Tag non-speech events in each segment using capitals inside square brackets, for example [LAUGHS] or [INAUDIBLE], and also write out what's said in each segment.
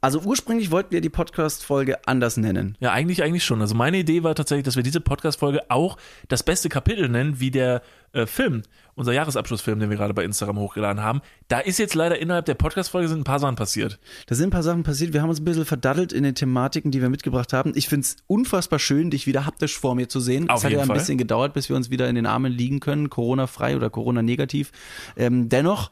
Also ursprünglich wollten wir die Podcast-Folge anders nennen. Ja, eigentlich, eigentlich schon. Also meine Idee war tatsächlich, dass wir diese Podcast-Folge auch das beste Kapitel nennen, wie der äh, Film, unser Jahresabschlussfilm, den wir gerade bei Instagram hochgeladen haben. Da ist jetzt leider innerhalb der Podcast-Folge sind ein paar Sachen passiert. Da sind ein paar Sachen passiert. Wir haben uns ein bisschen verdaddelt in den Thematiken, die wir mitgebracht haben. Ich finde es unfassbar schön, dich wieder haptisch vor mir zu sehen. Auf es hat ja ein Fall. bisschen gedauert, bis wir uns wieder in den Armen liegen können, Corona-frei oder Corona-negativ. Ähm, dennoch,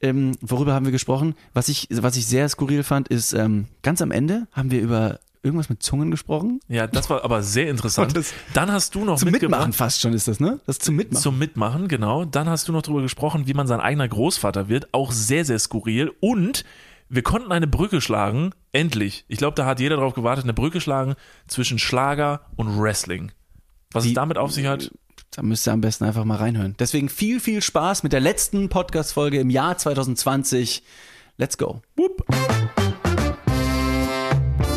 ähm, worüber haben wir gesprochen? Was ich, was ich sehr skurril fand, ist, ähm, ganz am Ende haben wir über irgendwas mit Zungen gesprochen. Ja, das war aber sehr interessant. Dann hast du noch Zum Mitmachen fast schon ist das, ne? Das zum Mitmachen. Zum Mitmachen, genau. Dann hast du noch darüber gesprochen, wie man sein eigener Großvater wird. Auch sehr, sehr skurril. Und wir konnten eine Brücke schlagen. Endlich. Ich glaube, da hat jeder drauf gewartet. Eine Brücke schlagen zwischen Schlager und Wrestling. Was Die- es damit auf sich hat, Da müsst ihr am besten einfach mal reinhören. Deswegen viel, viel Spaß mit der letzten Podcast-Folge im Jahr 2020. Let's go. Whoop.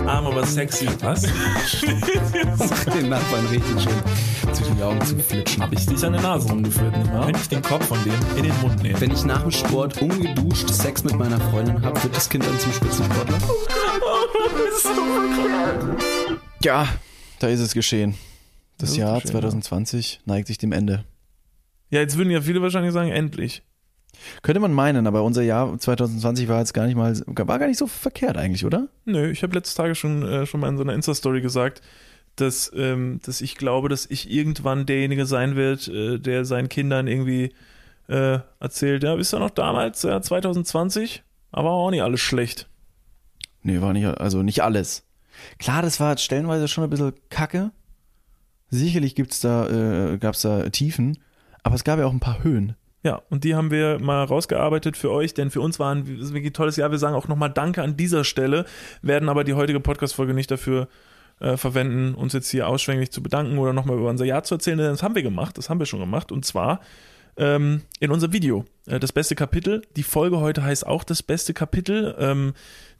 Arm aber sexy. Was? [LAUGHS] Den Nachbarn richtig schön zwischen die Augen zu flitschen. Hab ich dich an der Nase rumgeführt, nicht wahr? Wenn ich den Kopf von dem in den Mund nehme. Wenn ich nach dem Sport ungeduscht Sex mit meiner Freundin habe, wird das Kind dann zum Spitzensportler? [LAUGHS] Ja, da ist es geschehen. Das Jahr geschehen, 2020 neigt sich dem Ende. Ja, jetzt würden ja viele wahrscheinlich sagen, endlich. Könnte man meinen, aber unser Jahr 2020 war jetzt gar nicht mal, war gar nicht so verkehrt eigentlich, oder? Nö, ich habe letzte Tage schon, äh, schon mal in so einer Insta-Story gesagt, dass, ähm, dass ich glaube, dass ich irgendwann derjenige sein wird, äh, der seinen Kindern irgendwie äh, erzählt, ja, wisst ihr noch damals, ja, 2020, aber auch nicht alles schlecht. Nee, war nicht, also nicht alles. Klar, das war stellenweise schon ein bisschen kacke. Sicherlich gibt's da, äh, gab's da Tiefen, aber es gab ja auch ein paar Höhen. Ja, und die haben wir mal rausgearbeitet für euch, denn für uns war ein es wirklich tolles Jahr. Wir sagen auch nochmal Danke an dieser Stelle, werden aber die heutige Podcast-Folge nicht dafür äh, verwenden, uns jetzt hier ausschwänglich zu bedanken oder nochmal über unser Jahr zu erzählen, denn das haben wir gemacht, das haben wir schon gemacht und zwar ähm, in unserem Video. Äh, das beste Kapitel. Die Folge heute heißt auch das beste Kapitel, ähm,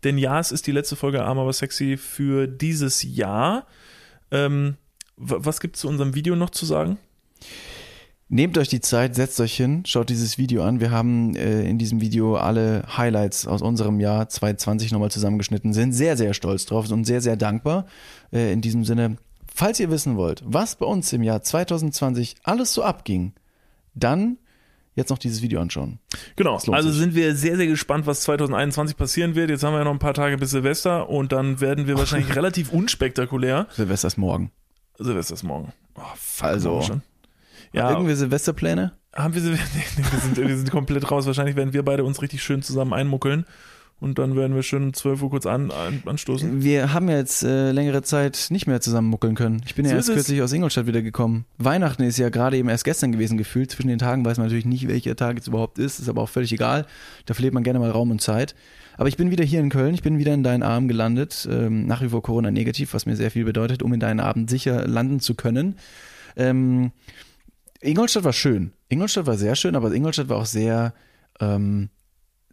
denn ja, es ist die letzte Folge Arm aber sexy für dieses Jahr. Ähm, was gibt es zu unserem Video noch zu sagen? Nehmt euch die Zeit, setzt euch hin, schaut dieses Video an. Wir haben äh, in diesem Video alle Highlights aus unserem Jahr 2020 nochmal zusammengeschnitten, sind sehr, sehr stolz drauf und sehr, sehr dankbar. Äh, in diesem Sinne, falls ihr wissen wollt, was bei uns im Jahr 2020 alles so abging, dann jetzt noch dieses Video anschauen. Genau, also sich. sind wir sehr, sehr gespannt, was 2021 passieren wird. Jetzt haben wir ja noch ein paar Tage bis Silvester und dann werden wir wahrscheinlich [LAUGHS] relativ unspektakulär. Silvester ist morgen. Silvester ist morgen. Oh, fuck, Also, schon. Ja, Irgendwie Silvesterpläne? haben wir, Silvester, [LAUGHS] nee, wir, sind, wir sind komplett raus. Wahrscheinlich werden wir beide uns richtig schön zusammen einmuckeln und dann werden wir schön um 12 Uhr kurz an, an, anstoßen. Wir haben ja jetzt äh, längere Zeit nicht mehr zusammen muckeln können. Ich bin ja So erst ist es. kürzlich aus Ingolstadt wiedergekommen. Weihnachten ist ja gerade eben erst gestern gewesen gefühlt. Zwischen den Tagen weiß man natürlich nicht, welcher Tag jetzt überhaupt ist. Ist aber auch völlig egal. Da verliert man gerne mal Raum und Zeit. Aber ich bin wieder hier in Köln. Ich bin wieder in deinen Armen gelandet. Ähm, nach wie vor Corona negativ, was mir sehr viel bedeutet, um in deinen Armen sicher landen zu können. Ähm, Ingolstadt war schön. Ingolstadt war sehr schön, aber Ingolstadt war auch sehr, ähm,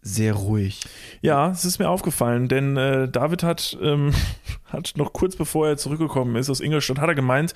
sehr ruhig. Ja, es ist mir aufgefallen, denn äh, David hat, ähm, [LAUGHS] hat noch kurz bevor er zurückgekommen ist aus Ingolstadt, hat er gemeint,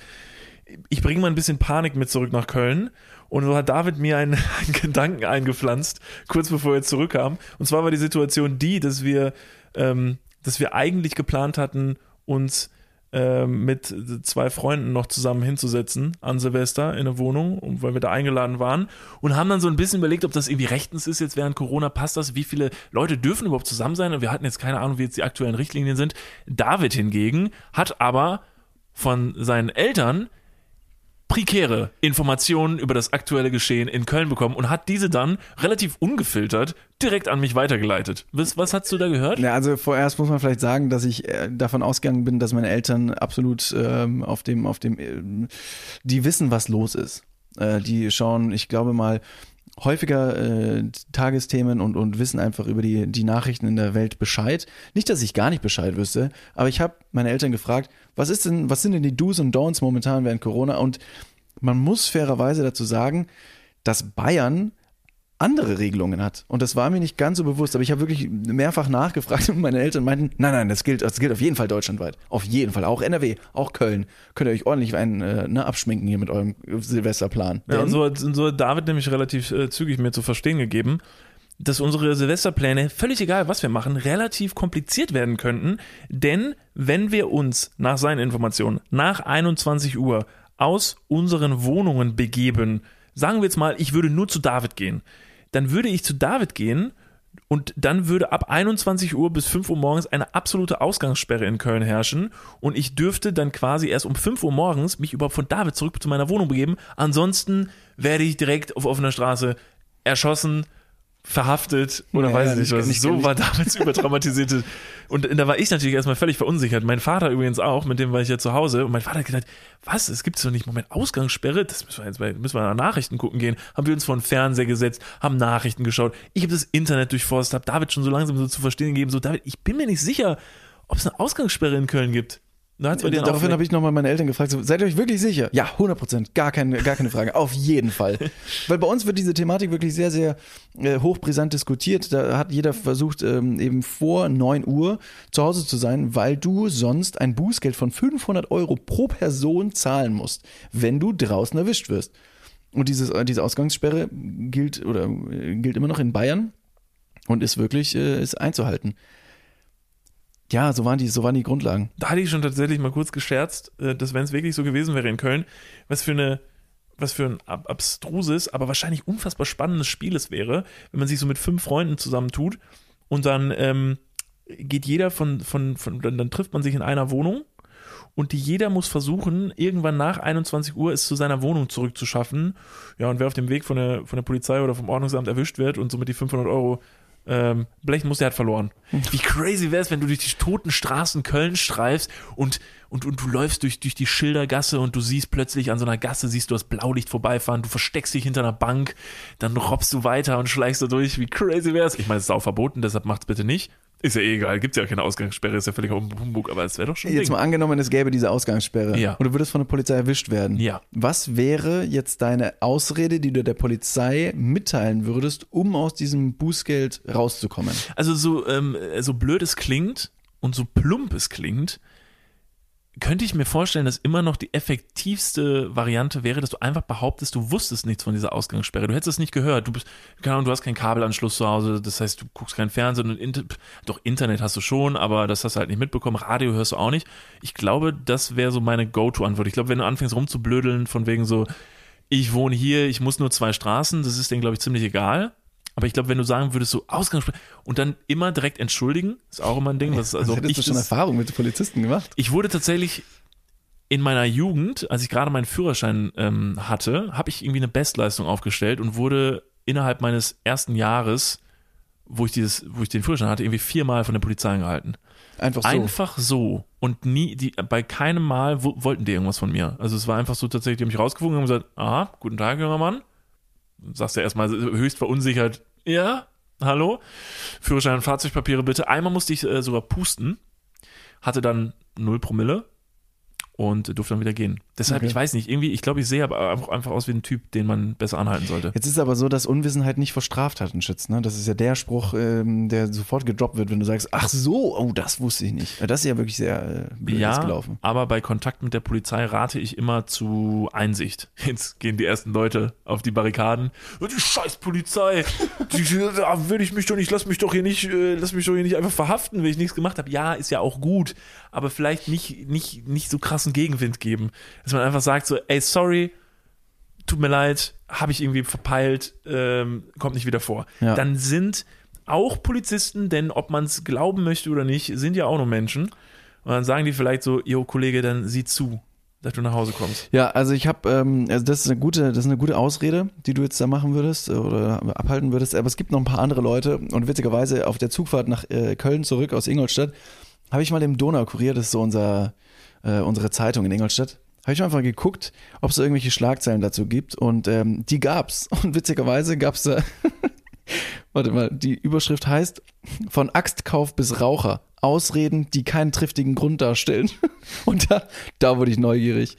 ich bringe mal ein bisschen Panik mit zurück nach Köln. Und so hat David mir einen, [LAUGHS] einen Gedanken eingepflanzt, kurz bevor er zurückkam. Und zwar war die Situation die, dass wir, ähm, dass wir eigentlich geplant hatten, uns ähm, mit zwei Freunden noch zusammen hinzusetzen an Silvester in eine Wohnung, weil wir da eingeladen waren und haben dann so ein bisschen überlegt, ob das irgendwie rechtens ist jetzt während Corona, passt das, wie viele Leute dürfen überhaupt zusammen sein und wir hatten jetzt keine Ahnung, wie jetzt die aktuellen Richtlinien sind. David hingegen hat aber von seinen Eltern prekäre Informationen über das aktuelle Geschehen in Köln bekommen und hat diese dann relativ ungefiltert direkt an mich weitergeleitet. Was, was hast du da gehört? Ja, also vorerst muss man vielleicht sagen, dass ich äh, davon ausgegangen bin, dass meine Eltern absolut ähm, auf dem, auf dem, ähm, die wissen, was los ist. Äh, die schauen, ich glaube mal, häufiger äh, Tagesthemen und, und wissen einfach über die, die Nachrichten in der Welt Bescheid. Nicht, dass ich gar nicht Bescheid wüsste, aber ich habe meine Eltern gefragt, was ist denn, was sind denn die Do's und Don'ts momentan während Corona? Und man muss fairerweise dazu sagen, dass Bayern andere Regelungen hat. Und das war mir nicht ganz so bewusst, aber ich habe wirklich mehrfach nachgefragt und meine Eltern meinten, nein, nein, das gilt, das gilt auf jeden Fall deutschlandweit. Auf jeden Fall. Auch NRW, auch Köln. Könnt ihr euch ordentlich einen äh, ne, abschminken hier mit eurem Silvesterplan. Ja, und so, hat- und so hat David nämlich relativ äh, zügig mir zu verstehen gegeben, dass unsere Silvesterpläne, völlig egal, was wir machen, relativ kompliziert werden könnten. Denn wenn wir uns nach seinen Informationen nach 21 Uhr aus unseren Wohnungen begeben, sagen wir jetzt mal, ich würde nur zu David gehen, dann würde ich zu David gehen und dann würde ab 21 Uhr bis 5 Uhr morgens eine absolute Ausgangssperre in Köln herrschen und ich dürfte dann quasi erst um 5 Uhr morgens mich überhaupt von David zurück zu meiner Wohnung begeben. Ansonsten werde ich direkt auf offener Straße erschossen, verhaftet oder Ja, weiß ja, ich nicht was. nicht- so war damals [LAUGHS] übertraumatisierte. Und da war ich natürlich erstmal völlig verunsichert. Mein Vater übrigens auch, mit dem war ich ja zu Hause. Und mein Vater hat gedacht, was, es gibt doch nicht Moment Ausgangssperre? Das müssen wir jetzt bei, müssen wir nach Nachrichten gucken gehen. Haben wir uns vor den Fernseher gesetzt, haben Nachrichten geschaut. Ich habe das Internet durchforstet, habe David schon so langsam so zu verstehen gegeben, so David, ich bin mir nicht sicher, ob es eine Ausgangssperre in Köln gibt. Dir Daraufhin habe ich nochmal meine Eltern gefragt, so, seid ihr euch wirklich sicher? Ja, 100 Prozent, gar keine, gar keine Frage, auf jeden Fall. [LAUGHS] Weil bei uns wird diese Thematik wirklich sehr, sehr äh, hochbrisant diskutiert. Da hat jeder versucht, ähm, eben vor 9 Uhr zu Hause zu sein, weil du sonst ein Bußgeld von 500 Euro pro Person zahlen musst, wenn du draußen erwischt wirst. Und dieses, äh, diese Ausgangssperre gilt oder äh, gilt immer noch in Bayern und ist wirklich äh, ist einzuhalten. Ja, so waren die, so waren die Grundlagen. da hatte ich schon tatsächlich mal kurz gescherzt, äh, dass wenn es wirklich so gewesen wäre in Köln, was für eine was für ein ab abstruses, aber wahrscheinlich unfassbar spannendes Spiel es wäre, wenn man sich so mit fünf Freunden zusammentut und dann ähm, geht jeder von, von, von dann, dann trifft man sich in einer Wohnung und die, jeder muss versuchen, irgendwann nach 21 Uhr es zu seiner Wohnung zurückzuschaffen. Ja, und wer auf dem Weg von der, von der Polizei oder vom Ordnungsamt erwischt wird und somit die 500 Euro ähm, blechen muss, der hat verloren. Wie crazy wäre es, wenn du durch die toten Straßen Köln streifst und, und, und du läufst durch, durch die Schildergasse und du siehst plötzlich an so einer Gasse, siehst du das Blaulicht vorbeifahren, du versteckst dich hinter einer Bank, dann robbst du weiter und schleichst da durch. Wie crazy wäre es? Ich meine, es ist auch verboten, deshalb macht's bitte nicht. Ist ja eh egal, gibt's ja keine Ausgangssperre, ist ja völliger Humbug, aber es wäre doch schon Jetzt Ding. mal angenommen, es gäbe diese Ausgangssperre Ja. und du würdest von der Polizei erwischt werden. Ja. Was wäre jetzt deine Ausrede, die du der Polizei mitteilen würdest, um aus diesem Bußgeld rauszukommen? Also so, ähm, so blöd es klingt und so plump es klingt, könnte ich mir vorstellen, dass immer noch die effektivste Variante wäre, dass du einfach behauptest, du wusstest nichts von dieser Ausgangssperre. Du hättest es nicht gehört. Du bist, keine Ahnung, du hast keinen Kabelanschluss zu Hause, das heißt, du guckst kein Fernsehen und Inter doch Internet hast du schon, aber das hast du halt nicht mitbekommen. Radio hörst du auch nicht. Ich glaube, das wäre so meine Go-To-Antwort. Ich glaube, wenn du anfängst rumzublödeln, von wegen so, ich wohne hier, ich muss nur zwei Straßen, das ist denen, glaube ich, ziemlich egal. Aber ich glaube, wenn du sagen würdest, so Ausgangssperre und dann immer direkt entschuldigen, ist auch immer ein Ding. Was, also Also hättest ich, du schon das, Erfahrung mit Polizisten gemacht? ich wurde tatsächlich in meiner Jugend, als ich gerade meinen Führerschein ähm, hatte, habe ich irgendwie eine Bestleistung aufgestellt und wurde innerhalb meines ersten Jahres, wo ich dieses, wo ich den Führerschein hatte, irgendwie viermal von der Polizei angehalten. Einfach so. Einfach so. Und nie, die, bei keinem Mal wo, wollten die irgendwas von mir. Also es war einfach so tatsächlich, die haben mich rausgefunden und haben gesagt, aha, guten Tag, junger Mann. Sagst du erstmal höchst verunsichert, ja, hallo. Führerschein und Fahrzeugpapiere bitte. Einmal musste ich äh, sogar pusten, hatte dann null Promille und durfte dann wieder gehen. Deshalb, Okay. ich weiß nicht, irgendwie, ich glaube, ich sehe aber einfach, einfach aus wie ein Typ, den man besser anhalten sollte. Jetzt ist aber so, dass Unwissenheit nicht vor Straftaten schützt. Ne? Das ist ja der Spruch, ähm, der sofort gedroppt wird, wenn du sagst, ach so, oh, das wusste ich nicht. Das ist ja wirklich sehr äh, blöd Ja, gelaufen. aber bei Kontakt mit der Polizei rate ich immer zu Einsicht. Jetzt gehen die ersten Leute auf die Barrikaden. "Ja, Die scheiß Polizei, die, da will ich mich doch nicht, lass mich doch hier nicht, äh, lass mich doch hier nicht einfach verhaften, wenn ich nichts gemacht habe. Ja, ist ja auch gut, aber vielleicht nicht, nicht, nicht so krassen Gegenwind geben. Dass man einfach sagt so, ey, sorry, tut mir leid, habe ich irgendwie verpeilt, ähm, kommt nicht wieder vor. Ja. Dann sind auch Polizisten, denn ob man es glauben möchte oder nicht, sind ja auch nur Menschen. Und dann sagen die vielleicht so, yo Kollege, dann sieh zu, dass du nach Hause kommst. Ja, also ich habe, ähm, also das ist eine gute, das ist eine gute Ausrede, die du jetzt da machen würdest äh, oder abhalten würdest. Aber es gibt noch ein paar andere Leute und witzigerweise auf der Zugfahrt nach äh, Köln zurück aus Ingolstadt habe ich mal im Donaukurier, das ist so unser, äh, unsere Zeitung in Ingolstadt, habe ich einfach geguckt, ob es irgendwelche Schlagzeilen dazu gibt und ähm, die gab's [LAUGHS] und witzigerweise gab's da, [LAUGHS] warte mal, die Überschrift heißt von Axtkauf bis Raucher Ausreden, die keinen triftigen Grund darstellen [LAUGHS] und da, da wurde ich neugierig.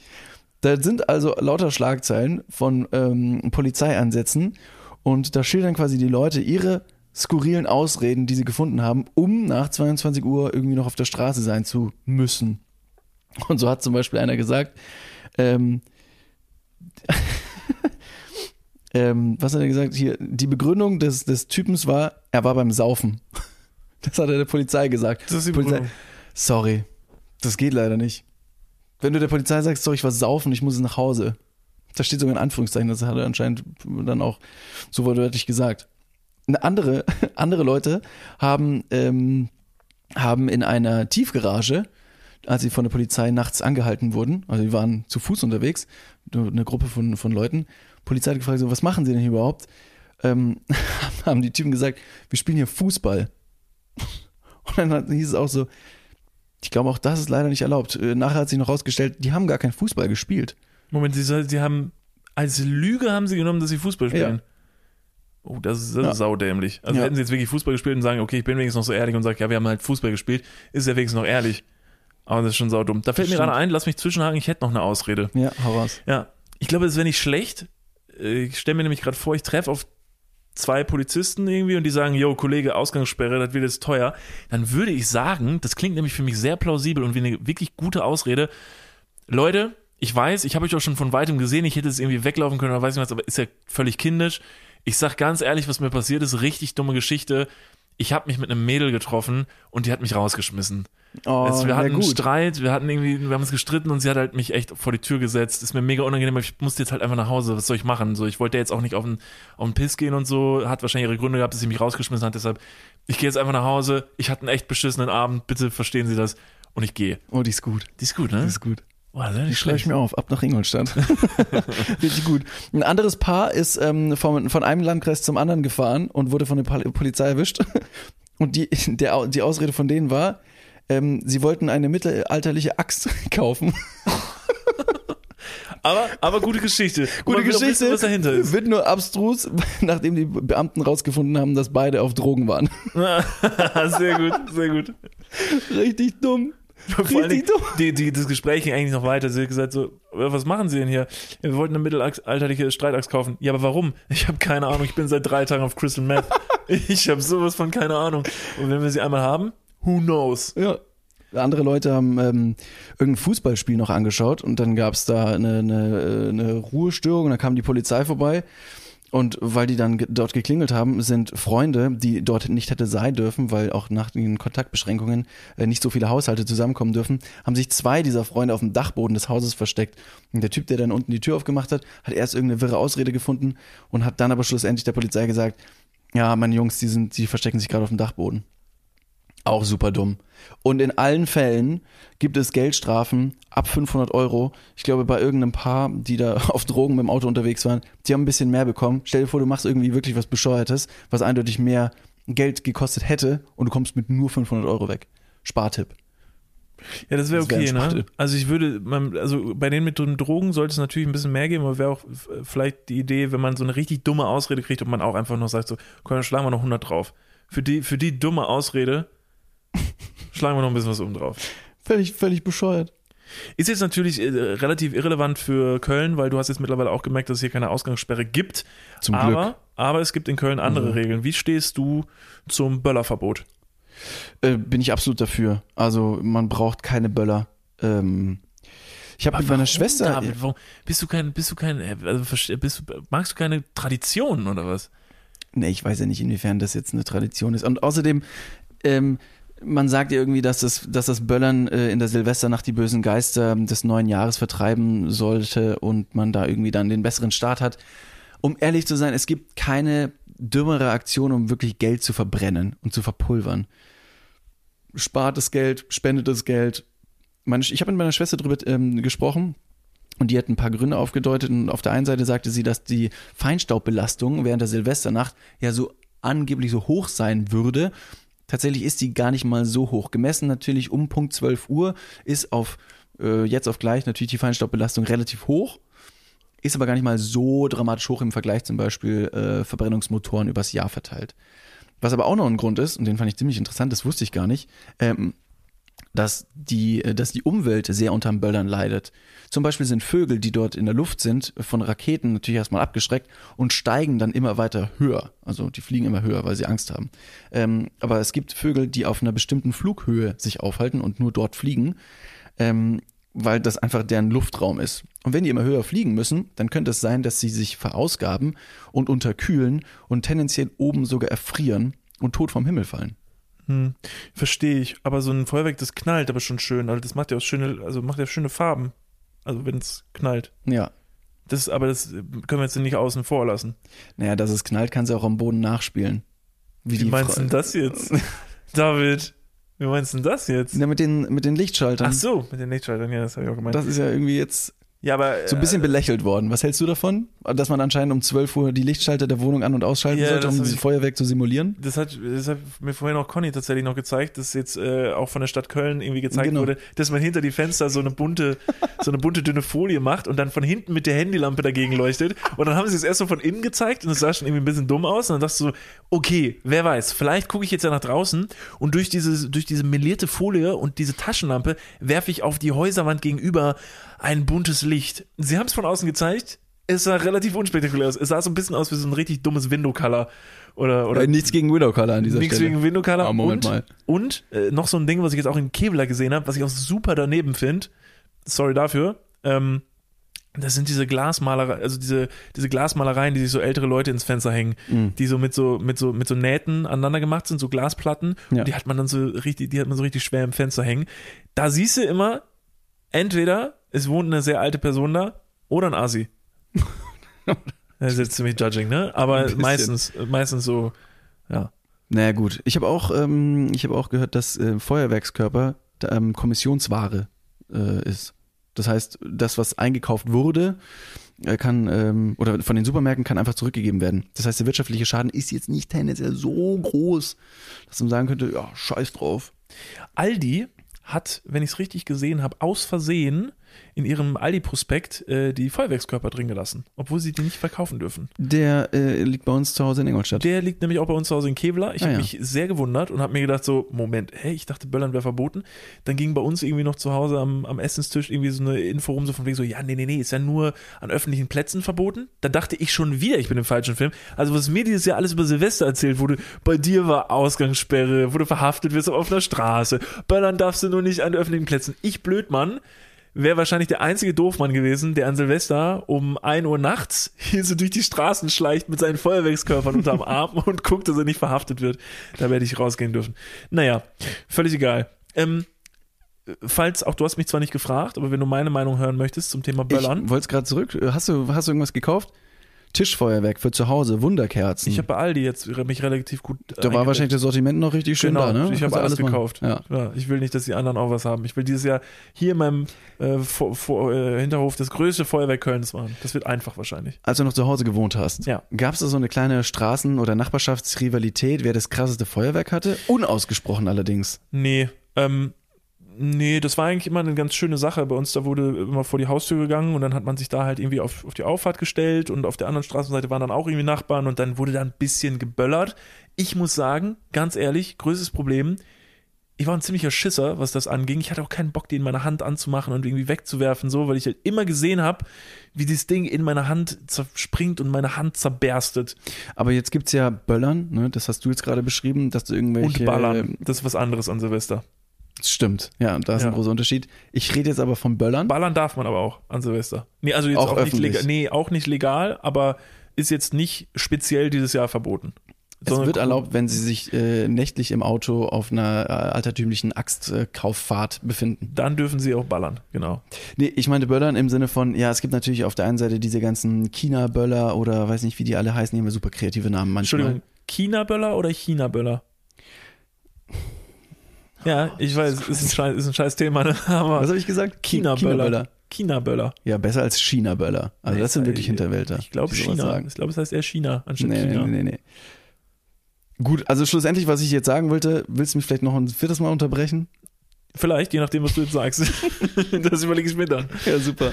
Da sind also lauter Schlagzeilen von ähm, Polizeieinsätzen und da schildern quasi die Leute ihre skurrilen Ausreden, die sie gefunden haben, um nach 22 Uhr irgendwie noch auf der Straße sein zu müssen. Und so hat zum Beispiel einer gesagt, ähm, [LAUGHS] ähm, was hat er gesagt? Hier, die Begründung des, des Typens war, er war beim Saufen. [LAUGHS] Das hat er der Polizei gesagt. Das ist die Polizei, Begründung. sorry, das geht leider nicht. Wenn du der Polizei sagst, sorry, ich war saufen, ich muss nach Hause. Da steht sogar in Anführungszeichen, das hat er anscheinend dann auch so wortwörtlich gesagt. Eine andere, [LAUGHS] andere Leute haben, ähm, haben in einer Tiefgarage, als sie von der Polizei nachts angehalten wurden, also die waren zu Fuß unterwegs, eine Gruppe von, von Leuten, Polizei hat gefragt, so, was machen sie denn hier überhaupt? Ähm, [LAUGHS] haben die Typen gesagt, wir spielen hier Fußball. [LAUGHS] Und dann hieß es auch so, ich glaube auch das ist leider nicht erlaubt. Äh, Nachher hat sich noch rausgestellt, die haben gar keinen Fußball gespielt. Moment, sie, sie haben als Lüge haben sie genommen, dass sie Fußball spielen. Oh, das ist, das Ja. ist saudämlich. Also Ja. hätten sie jetzt wirklich Fußball gespielt und sagen, okay, ich bin wenigstens noch so ehrlich und sage, ja, wir haben halt Fußball gespielt, ist ja wenigstens noch ehrlich. Aber das ist schon saudumm. Da fällt mir Stimmt. gerade ein, lass mich zwischenhaken, ich hätte noch eine Ausrede. Ja, hau raus. Ja, ich glaube, das wäre nicht schlecht. Äh, Ich stelle mir nämlich gerade vor, ich treffe auf zwei Polizisten irgendwie und die sagen, yo, Kollege, Ausgangssperre, das wird jetzt teuer. Dann würde ich sagen, das klingt nämlich für mich sehr plausibel und wie eine wirklich gute Ausrede. Leute, ich weiß, ich habe euch auch schon von weitem gesehen, ich hätte es irgendwie weglaufen können oder weiß nicht was, aber ist ja völlig kindisch. Ich sag ganz ehrlich, was mir passiert ist, richtig dumme Geschichte. Ich habe mich mit einem Mädel getroffen und die hat mich rausgeschmissen. Oh, Also wir hatten einen. Streit, wir hatten irgendwie, wir haben uns gestritten und sie hat halt mich echt vor die Tür gesetzt. Ist mir mega unangenehm, aber ich musste jetzt halt einfach nach Hause. Was soll ich machen? So, ich wollte jetzt auch nicht auf den, auf den Piss gehen und so. Hat wahrscheinlich ihre Gründe gehabt, dass sie mich rausgeschmissen hat. Deshalb, ich gehe jetzt einfach nach Hause. Ich hatte einen echt beschissenen Abend. Bitte verstehen Sie das. Und ich gehe. Oh, die ist gut. Die ist gut, Die ne? ist gut. Boah, das ist schreibe ich mir auf. Ab nach Ingolstadt. [LAUGHS] Richtig gut. Ein anderes Paar ist ähm, von, von einem Landkreis zum anderen gefahren und wurde von der Pol- Polizei erwischt. [LAUGHS] Und die, der, die Ausrede von denen war, ähm, sie wollten eine mittelalterliche Axt [LAUGHS] kaufen. Aber, aber gute Geschichte. Gute Geschichte. Wissen, was dahinter ist. Wird nur abstrus, nachdem die Beamten rausgefunden haben, dass beide auf Drogen waren. sehr gut, sehr gut. Richtig dumm. Vor dumm. die, die, das Gespräch ging eigentlich noch weiter. Sie hat gesagt so, "Ja, was machen Sie denn hier? Wir wollten eine mittelalterliche Streitaxt kaufen. Ja, aber warum? Ich habe keine Ahnung. Ich bin seit drei Tagen auf Crystal Meth. [LAUGHS] Ich habe sowas von keine Ahnung. Und wenn wir sie einmal haben, who knows? Ja. Andere Leute haben ähm, irgendein Fußballspiel noch angeschaut und dann gab es da eine, eine, eine Ruhestörung und dann kam die Polizei vorbei. Und weil die dann dort geklingelt haben, sind Freunde, die dort nicht hätte sein dürfen, weil auch nach den Kontaktbeschränkungen äh, nicht so viele Haushalte zusammenkommen dürfen, haben sich zwei dieser Freunde auf dem Dachboden des Hauses versteckt. Und der Typ, der dann unten die Tür aufgemacht hat, hat erst irgendeine wirre Ausrede gefunden und hat dann aber schlussendlich der Polizei gesagt, ja, meine Jungs, die sind, die verstecken sich gerade auf dem Dachboden. Auch super dumm. Und in allen Fällen gibt es Geldstrafen ab 500 Euro. Ich glaube, bei irgendeinem Paar, die da [LAUGHS] auf Drogen mit dem Auto unterwegs waren, die haben ein bisschen mehr bekommen. Stell dir vor, du machst irgendwie wirklich was Bescheuertes, was eindeutig mehr Geld gekostet hätte und du kommst mit nur 500 Euro weg. Spartipp. Ja, das wäre wär okay, ne? Also ich würde, man, also bei denen mit den Drogen sollte es natürlich ein bisschen mehr geben, aber wäre auch f- vielleicht die Idee, wenn man so eine richtig dumme Ausrede kriegt und man auch einfach noch sagt so, komm, dann schlagen wir noch 100 drauf. Für die, für die dumme Ausrede schlagen wir noch ein bisschen was oben drauf. Völlig, völlig bescheuert. Ist jetzt natürlich äh, relativ irrelevant für Köln, weil du hast jetzt mittlerweile auch gemerkt, dass es hier keine Ausgangssperre gibt. Zum aber, Glück. aber es gibt in Köln andere Mhm. Regeln. Wie stehst du zum Böllerverbot? Äh, bin ich absolut dafür. Also man braucht keine Böller. Ähm, ich habe mit meiner Schwester. David, warum, bist du kein, bist du kein, äh, also, bist magst du keine Traditionen oder was? Nee, ich weiß ja nicht, inwiefern das jetzt eine Tradition ist. Und außerdem, ähm, man sagt ja irgendwie, dass das, dass das Böllern äh, in der Silvesternacht die bösen Geister des neuen Jahres vertreiben sollte und man da irgendwie dann den besseren Start hat. Um ehrlich zu sein, es gibt keine dümmere Aktion, um wirklich Geld zu verbrennen und zu verpulvern. Spart das Geld, spendet das Geld. Meine, ich habe mit meiner Schwester darüber ähm, gesprochen und die hat ein paar Gründe aufgedeutet. Und auf der einen Seite sagte sie, dass die Feinstaubbelastung während der Silvesternacht ja so angeblich so hoch sein würde. Tatsächlich ist die gar nicht mal so hoch. Gemessen natürlich um Punkt 12 Uhr ist auf äh, jetzt auf gleich natürlich die Feinstaubbelastung relativ hoch. Ist aber gar nicht mal so dramatisch hoch im Vergleich zum Beispiel äh, Verbrennungsmotoren übers Jahr verteilt. Was aber auch noch ein Grund ist, und den fand ich ziemlich interessant, das wusste ich gar nicht, ähm, dass die, äh, dass die Umwelt sehr unterm Böllern leidet. Zum Beispiel sind Vögel, die dort in der Luft sind, von Raketen natürlich erstmal abgeschreckt und steigen dann immer weiter höher. Also die fliegen immer höher, weil sie Angst haben. Ähm, aber es gibt Vögel, die auf einer bestimmten Flughöhe sich aufhalten und nur dort fliegen, ähm, weil das einfach deren Luftraum ist. Und wenn die immer höher fliegen müssen, dann könnte es sein, dass sie sich verausgaben und unterkühlen und tendenziell oben sogar erfrieren und tot vom Himmel fallen. Hm, verstehe ich. Aber so ein Feuerwerk, das knallt aber schon schön. Also das macht ja auch schöne, also macht ja schöne Farben. Also wenn es knallt. Ja. Das, aber das können wir jetzt nicht außen vor lassen. Naja, dass es knallt, kann sie auch am Boden nachspielen. Wie, Wie meinst du denn das jetzt? [LAUGHS] David, wie meinst du denn das jetzt? Ja, mit den, mit den Lichtschaltern. Ach so, mit den Lichtschaltern, ja, das habe ich auch gemeint. Das ist ja irgendwie jetzt ja, aber, so ein bisschen äh, belächelt worden. Was hältst du davon? Dass man anscheinend um 12 Uhr die Lichtschalter der Wohnung an- und ausschalten ja, sollte, um dieses Feuerwerk zu simulieren? Das hat, das hat mir vorhin auch Conny tatsächlich noch gezeigt, dass jetzt äh, auch von der Stadt Köln irgendwie gezeigt genau. wurde, dass man hinter die Fenster so eine bunte, so eine bunte dünne Folie macht und dann von hinten mit der Handylampe dagegen leuchtet. Und dann haben sie es erst so von innen gezeigt und es sah schon irgendwie ein bisschen dumm aus. Und dann dachte du so, okay, wer weiß, vielleicht gucke ich jetzt ja nach draußen und durch diese, durch diese melierte Folie und diese Taschenlampe werfe ich auf die Häuserwand gegenüber ein buntes Licht. Sie haben es von außen gezeigt. Es sah relativ unspektakulär aus. Es sah so ein bisschen aus wie so ein richtig dummes Window-Color. Oder, oder äh, nichts gegen Window-Color an dieser nichts Stelle. Nichts gegen Window-Color. Moment und, mal. Und äh, noch so ein Ding, was ich jetzt auch in Kevlar gesehen habe, was ich auch super daneben finde. Sorry dafür. Ähm, das sind diese Glasmalereien, also diese, diese Glasmalereien, die sich so ältere Leute ins Fenster hängen, mhm. die so mit so, mit so, mit so Nähten aneinander gemacht sind, so Glasplatten. Ja. Und die hat man dann so richtig, die hat man so richtig schwer im Fenster hängen. Da siehst du immer, entweder es wohnt eine sehr alte Person da oder ein Asi. [LAUGHS] das ist jetzt ziemlich judging, ne? Aber meistens, meistens so, ja. Naja, gut. Ich habe auch, ähm, ich hab auch gehört, dass äh, Feuerwerkskörper ähm, Kommissionsware äh, ist. Das heißt, das, was eingekauft wurde, äh, kann, ähm, oder von den Supermärkten kann einfach zurückgegeben werden. Das heißt, der wirtschaftliche Schaden ist jetzt nicht tendenziell so groß, dass man sagen könnte, ja, scheiß drauf. Aldi hat, wenn ich es richtig gesehen habe, aus Versehen in ihrem Aldi-Prospekt äh, die Feuerwerkskörper drin gelassen, obwohl sie die nicht verkaufen dürfen. Der äh, liegt bei uns zu Hause in Ingolstadt. Der liegt nämlich auch bei uns zu Hause in Kevlar. Ich ah, habe ja. mich sehr gewundert und habe mir gedacht so, Moment, hä, ich dachte Böllern wäre verboten. Dann ging bei uns irgendwie noch zu Hause am, am Essenstisch irgendwie so eine Info rum, so von wegen so, ja, nee, nee, nee, ist ja nur an öffentlichen Plätzen verboten. Da dachte ich schon wieder, ich bin im falschen Film. Also was mir dieses Jahr alles über Silvester erzählt wurde, bei dir war Ausgangssperre, du verhaftet wirst auf einer Straße. Böllern darfst du nur nicht an öffentlichen Plätzen. Ich Blödmann wäre wahrscheinlich der einzige Doofmann gewesen, der an Silvester um 1 Uhr nachts hier so durch die Straßen schleicht mit seinen Feuerwerkskörpern unterm [LAUGHS] Arm und guckt, dass er nicht verhaftet wird. Da werde ich rausgehen dürfen. Naja, völlig egal. Ähm, falls auch du hast mich zwar nicht gefragt, aber wenn du meine Meinung hören möchtest zum Thema Böllern. Ich wollte es gerade zurück. Hast du, hast du irgendwas gekauft? Tischfeuerwerk für zu Hause, Wunderkerzen. Ich habe bei Aldi jetzt mich relativ gut. Da war wahrscheinlich das Sortiment noch richtig schön genau, da, ne? Ich habe alles, alles gekauft. Ja. ja. ich will nicht, dass die anderen auch was haben. Ich will dieses Jahr hier in meinem äh, vor, vor, äh, Hinterhof das größte Feuerwerk Kölns machen. Das wird einfach wahrscheinlich. Als du noch zu Hause gewohnt hast, ja. gab es da so eine kleine Straßen- oder Nachbarschaftsrivalität, wer das krasseste Feuerwerk hatte? Unausgesprochen allerdings. Nee, ähm, Nee, das war eigentlich immer eine ganz schöne Sache. Bei uns, da wurde immer vor die Haustür gegangen und dann hat man sich da halt irgendwie auf, auf die Auffahrt gestellt und auf der anderen Straßenseite waren dann auch irgendwie Nachbarn und dann wurde da ein bisschen geböllert. Ich muss sagen, ganz ehrlich, größtes Problem, ich war ein ziemlicher Schisser, was das anging. Ich hatte auch keinen Bock, den in meiner Hand anzumachen und irgendwie wegzuwerfen, so, weil ich halt immer gesehen habe, wie dieses Ding in meiner Hand zerspringt und meine Hand zerberstet. Aber jetzt gibt's ja Böllern, ne? das hast du jetzt gerade beschrieben, dass du irgendwelche... Und Ballern, das ist was anderes an Silvester. Stimmt, ja, da ist ja. ein großer Unterschied. Ich rede jetzt aber von Böllern. Ballern darf man aber auch an Silvester. Nee, also jetzt auch, auch nicht legal. Nee, auch nicht legal, aber ist jetzt nicht speziell dieses Jahr verboten. Es wird erlaubt, wenn sie sich äh, nächtlich im Auto auf einer äh, altertümlichen Axtkauffahrt befinden. Dann dürfen sie auch ballern, genau. Nee, ich meine Böllern im Sinne von, ja, es gibt natürlich auf der einen Seite diese ganzen China-Böller oder weiß nicht, wie die alle heißen, die haben ja super kreative Namen manchmal. Entschuldigung, China-Böller oder China-Böller? Ja, ich weiß, ist ein scheiß, ist ein scheiß Thema, ne? [LAUGHS] Aber Was habe ich gesagt? China-Böller. China-Böller. Ja, besser als China-Böller. Also nee, das sind wirklich Hinterwälter. Ich glaube China. Ich glaube, es heißt eher China anstatt nee, China. Nee, nee, nee. Gut, also schlussendlich, was ich jetzt sagen wollte, willst du mich vielleicht noch ein viertes Mal unterbrechen? Vielleicht, je nachdem, was du jetzt sagst. [LAUGHS] das überlege ich mir dann. Ja, super.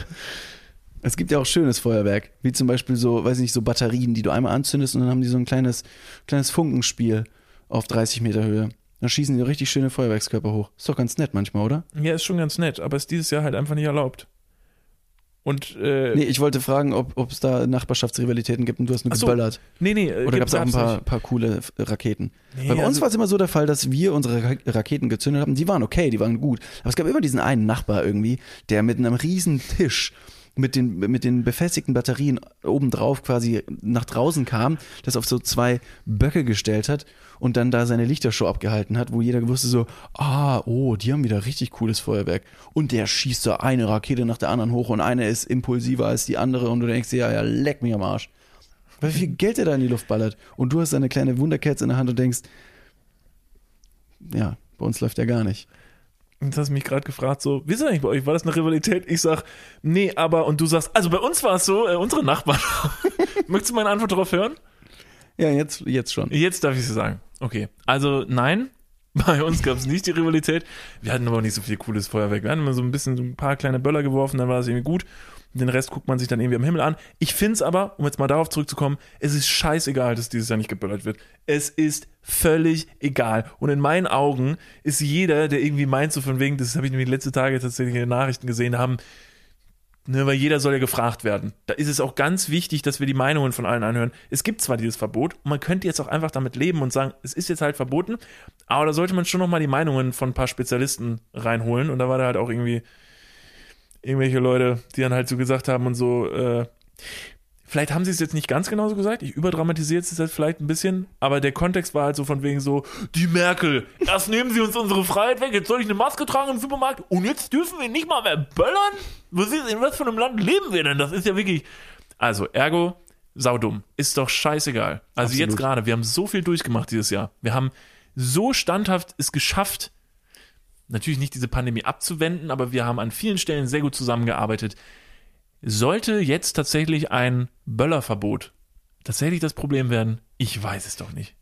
Es gibt ja auch schönes Feuerwerk, wie zum Beispiel so, weiß nicht, so Batterien, die du einmal anzündest und dann haben die so ein kleines, kleines Funkenspiel auf 30 Meter Höhe. Dann schießen die richtig schöne Feuerwerkskörper hoch. Ist doch ganz nett manchmal, oder? Ja, ist schon ganz nett, aber ist dieses Jahr halt einfach nicht erlaubt. Und, äh, nee, ich wollte fragen, ob es da Nachbarschaftsrivalitäten gibt und du hast nur so, geböllert. Nee, nee. Oder gab es auch ein paar, paar coole Raketen? Nee, Weil bei uns also, war es immer so der Fall, dass wir unsere Raketen gezündet haben. Die waren okay, die waren gut. Aber es gab immer diesen einen Nachbar irgendwie, der mit einem riesen Tisch mit den, mit den befestigten Batterien obendrauf quasi nach draußen kam, das auf so zwei Böcke gestellt hat und dann da seine Lichtershow abgehalten hat, wo jeder wusste so, ah, oh, die haben wieder richtig cooles Feuerwerk. Und der schießt da eine Rakete nach der anderen hoch und eine ist impulsiver als die andere und du denkst dir, ja, ja, leck mich am Arsch. Weil wie viel Geld er da in die Luft ballert. Und du hast eine kleine Wunderkerze in der Hand und denkst, ja, bei uns läuft ja gar nicht. Jetzt hast du mich gerade gefragt, so, wie ist das eigentlich bei euch? War das eine Rivalität? Ich sag, nee, aber, und du sagst, also bei uns war es so, äh, unsere Nachbarn. [LAUGHS] Möchtest du meine Antwort darauf hören? Ja, jetzt, jetzt schon. Jetzt darf ich sie sagen. Okay. Also, nein, [LAUGHS] bei uns gab es nicht die Rivalität. Wir hatten aber nicht so viel cooles Feuerwerk. Wir hatten immer so ein bisschen so ein paar kleine Böller geworfen, dann war das irgendwie gut. Den Rest guckt man sich dann irgendwie am Himmel an. Ich finde es aber, um jetzt mal darauf zurückzukommen, es ist scheißegal, dass dieses Jahr nicht geböllert wird. Es ist völlig egal. Und in meinen Augen ist jeder, der irgendwie meint, so von wegen, das habe ich nämlich letzte Tage tatsächlich in den Nachrichten gesehen, haben, ne, weil jeder soll ja gefragt werden. Da ist es auch ganz wichtig, dass wir die Meinungen von allen anhören. Es gibt zwar dieses Verbot und man könnte jetzt auch einfach damit leben und sagen, es ist jetzt halt verboten, aber da sollte man schon nochmal die Meinungen von ein paar Spezialisten reinholen. Und da war da halt auch irgendwie irgendwelche Leute, die dann halt so gesagt haben und so, äh, vielleicht haben sie es jetzt nicht ganz genauso gesagt, ich überdramatisiere es jetzt vielleicht ein bisschen, aber der Kontext war halt so von wegen so, die Merkel, erst nehmen sie uns unsere Freiheit weg, jetzt soll ich eine Maske tragen im Supermarkt und jetzt dürfen wir nicht mal mehr böllern? Was ist, in was für einem Land leben wir denn? Das ist ja wirklich, also ergo, saudumm, ist doch scheißegal. Also Absolut. jetzt gerade, wir haben so viel durchgemacht dieses Jahr, wir haben so standhaft es geschafft, natürlich nicht diese Pandemie abzuwenden, aber wir haben an vielen Stellen sehr gut zusammengearbeitet. Sollte jetzt tatsächlich ein Böllerverbot tatsächlich das Problem werden? Ich weiß es doch nicht.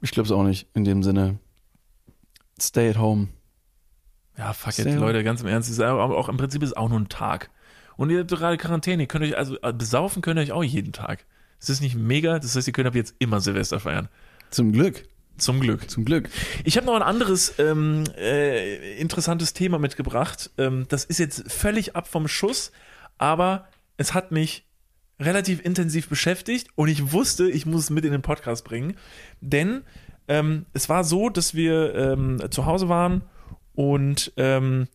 Ich glaube es auch nicht, in dem Sinne. Stay at home. Ja, fuck it, Leute, ganz im Ernst, es ist auch, auch im Prinzip ist es auch nur ein Tag. Und ihr habt gerade Quarantäne, ihr könnt euch, also äh, besaufen könnt ihr euch auch jeden Tag. Das ist nicht mega, das heißt, ihr könnt ab jetzt immer Silvester feiern. Zum Glück. Zum Glück. Zum Glück. Ich habe noch ein anderes ähm, äh, interessantes Thema mitgebracht. Ähm, das ist jetzt völlig ab vom Schuss, aber es hat mich relativ intensiv beschäftigt und ich wusste, ich muss es mit in den Podcast bringen. Denn ähm, es war so, dass wir ähm, zu Hause waren und ähm,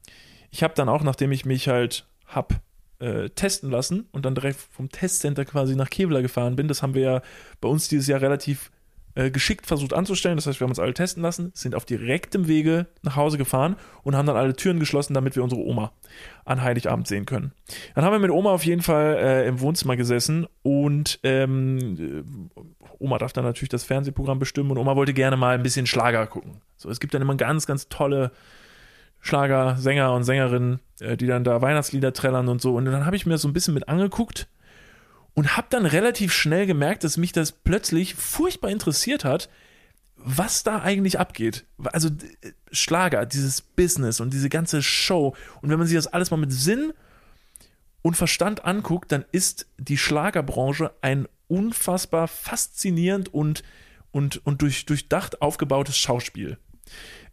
ich habe dann auch, nachdem ich mich halt hab äh, testen lassen und dann direkt vom Testcenter quasi nach Kevlar gefahren bin, das haben wir ja bei uns dieses Jahr relativ äh, geschickt versucht anzustellen. Das heißt, wir haben uns alle testen lassen, sind auf direktem Wege nach Hause gefahren und haben dann alle Türen geschlossen, damit wir unsere Oma an Heiligabend sehen können. Dann haben wir mit Oma auf jeden Fall äh, im Wohnzimmer gesessen und ähm, äh, Oma darf dann natürlich das Fernsehprogramm bestimmen und Oma wollte gerne mal ein bisschen Schlager gucken. So, es gibt dann immer ganz, ganz tolle Schlager, Sänger und Sängerinnen, äh, die dann da Weihnachtslieder trällern und so. Und dann habe ich mir das so ein bisschen mit angeguckt und habe dann relativ schnell gemerkt, dass mich das plötzlich furchtbar interessiert hat, was da eigentlich abgeht. Also Schlager, dieses Business und diese ganze Show. Und wenn man sich das alles mal mit Sinn und Verstand anguckt, dann ist die Schlagerbranche ein unfassbar faszinierend und, und, und durch, durchdacht aufgebautes Schauspiel.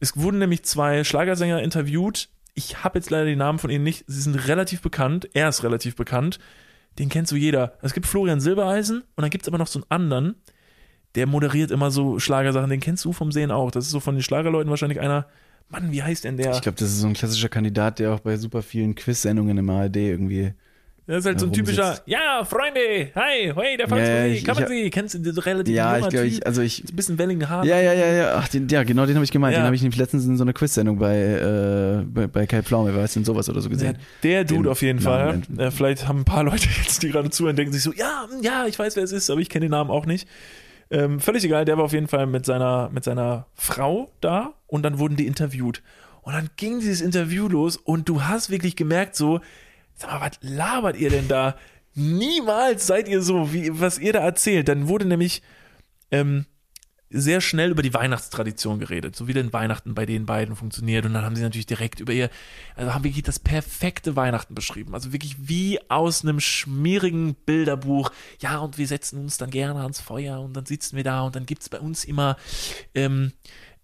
Es wurden nämlich zwei Schlagersänger interviewt. Ich habe jetzt leider die Namen von ihnen nicht. Sie sind relativ bekannt. Er ist relativ bekannt. Den kennt so jeder. Es gibt Florian Silbereisen und dann gibt es aber noch so einen anderen, der moderiert immer so Schlagersachen. Den kennst du vom Sehen auch. Das ist so von den Schlagerleuten wahrscheinlich einer. Mann, wie heißt denn der? Ich glaube, das ist so ein klassischer Kandidat, der auch bei super vielen Quiz-Sendungen im ARD irgendwie. Das ist halt Ja, so ein typischer, rumsitzt. ja, Freunde, hi, hey, der Ja, ja, ich- kann man ich- sie, kennst du relativ Ja, ich glaube, ich, also ich. ein bisschen welligen Haaren. Ja, ja, ja, ja. Ach, den, ja, genau, den habe ich gemeint. Ja. Den habe ich nämlich letztens in so einer Quiz-Sendung bei, äh, bei, bei Kai Pflaume, wer weiß denn sowas oder so Ja, gesehen. der Dude Den auf jeden Fall. Äh, vielleicht haben ein paar Leute [LAUGHS] jetzt, die gerade zuhören, denken sich so, ja, ja, ich weiß, wer es ist, aber ich kenne den Namen auch nicht. Ähm, völlig egal, der war auf jeden Fall mit seiner, mit seiner Frau da und dann wurden die interviewt. Und dann ging dieses Interview los und du hast wirklich gemerkt so, sag mal, was labert ihr denn da? Niemals seid ihr so, wie was ihr da erzählt. Dann wurde nämlich ähm, sehr schnell über die Weihnachtstradition geredet, so wie denn Weihnachten bei den beiden funktioniert. Und dann haben sie natürlich direkt über ihr, also haben wirklich das perfekte Weihnachten beschrieben. Also wirklich wie aus einem schmierigen Bilderbuch. Ja, und wir setzen uns dann gerne ans Feuer und dann sitzen wir da und dann gibt's bei uns immer ähm,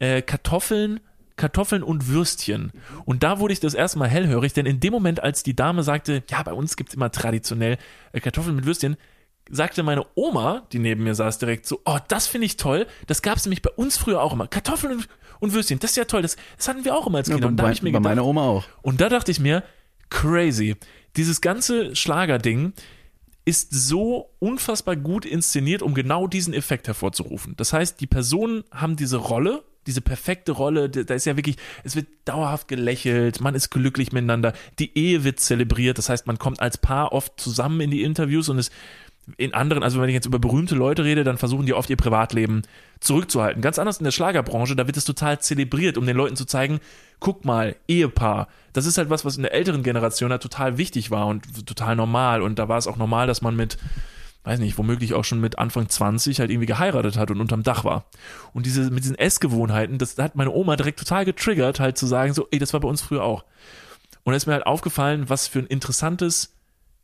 äh, Kartoffeln. Kartoffeln und Würstchen. Und da wurde ich das erste Mal hellhörig, denn in dem Moment, als die Dame sagte, ja, bei uns gibt's immer traditionell äh, Kartoffeln mit Würstchen, sagte meine Oma, die neben mir saß, direkt so, oh, das finde ich toll. Das gab es nämlich bei uns früher auch immer. Kartoffeln und, und Würstchen, das ist ja toll. Das, das hatten wir auch immer als Ja, Kinder. und da habe ich mir bei gedacht, meiner Oma auch. und da dachte ich mir, crazy. Dieses ganze Schlagerding ist so unfassbar gut inszeniert, um genau diesen Effekt hervorzurufen. Das heißt, die Personen haben diese Rolle, diese perfekte Rolle, da ist ja wirklich, es wird dauerhaft gelächelt, man ist glücklich miteinander, die Ehe wird zelebriert, das heißt, man kommt als Paar oft zusammen in die Interviews und es in anderen, also wenn ich jetzt über berühmte Leute rede, dann versuchen die oft ihr Privatleben zurückzuhalten. Ganz anders in der Schlagerbranche, da wird es total zelebriert, um den Leuten zu zeigen, guck mal, Ehepaar. Das ist halt was, was in der älteren Generation halt total wichtig war und total normal. Und da war es auch normal, dass man mit, weiß nicht, womöglich auch schon mit Anfang 20 halt irgendwie geheiratet hat und unterm Dach war. Und diese, mit diesen Essgewohnheiten, das hat meine Oma direkt total getriggert, halt zu sagen, so, ey, das war bei uns früher auch. Und da ist mir halt aufgefallen, was für ein interessantes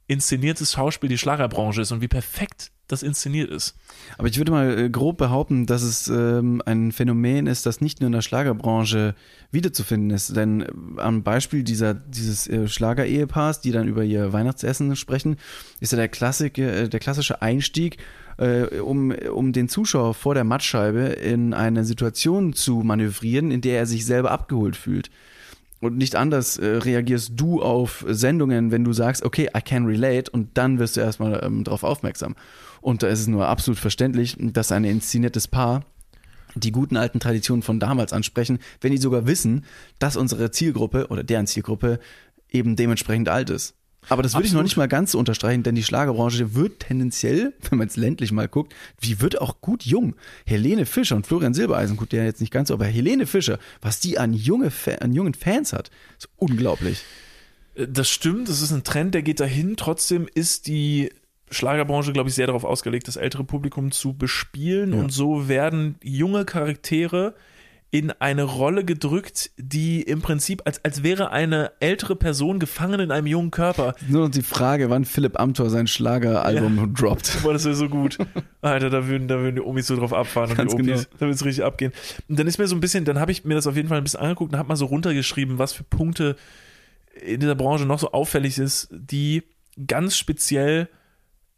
inszeniertes Schauspiel die Schlagerbranche ist und wie perfekt das inszeniert ist. Aber ich würde mal äh, grob behaupten, dass es ähm, ein Phänomen ist, das nicht nur in der Schlagerbranche wiederzufinden ist. Denn äh, am Beispiel dieser, dieses äh, Schlager-Ehepaars, die dann über ihr Weihnachtsessen sprechen, ist ja der, Klassik, äh, der klassische Einstieg, äh, um, um den Zuschauer vor der Mattscheibe in eine Situation zu manövrieren, in der er sich selber abgeholt fühlt und nicht anders äh, reagierst du auf Sendungen, wenn du sagst, okay, I can relate und dann wirst du erstmal ähm, darauf aufmerksam. Und da ist es nur absolut verständlich, dass ein inszeniertes Paar die guten alten Traditionen von damals ansprechen, wenn die sogar wissen, dass unsere Zielgruppe oder deren Zielgruppe eben dementsprechend alt ist. Aber das würde ich noch nicht mal ganz so unterstreichen, denn die Schlagerbranche wird tendenziell, [LAUGHS] wenn man es ländlich mal guckt, wie wird auch gut jung. Helene Fischer und Florian Silbereisen, gut, der jetzt nicht ganz so, aber Helene Fischer, was die an, junge, an jungen Fans hat, ist unglaublich. Äh, das stimmt, das ist ein Trend, der geht dahin. Trotzdem ist die Schlagerbranche, glaube ich, sehr darauf ausgelegt, das ältere Publikum zu bespielen. Ja. Und so werden junge Charaktere in eine Rolle gedrückt, die im Prinzip, als, als wäre eine ältere Person gefangen in einem jungen Körper. Nur noch die Frage, wann Philipp Amthor sein Schlageralbum ja. droppt. [LAUGHS] Boah, das wäre so gut. Alter, da würden, da würden die Omis so drauf abfahren und Ganz die Opis. Genau. Da würde es richtig abgehen. Und dann ist mir so ein bisschen, dann habe ich mir das auf jeden Fall ein bisschen angeguckt und habe mal so runtergeschrieben, was für Punkte in dieser Branche noch so auffällig ist, die ganz speziell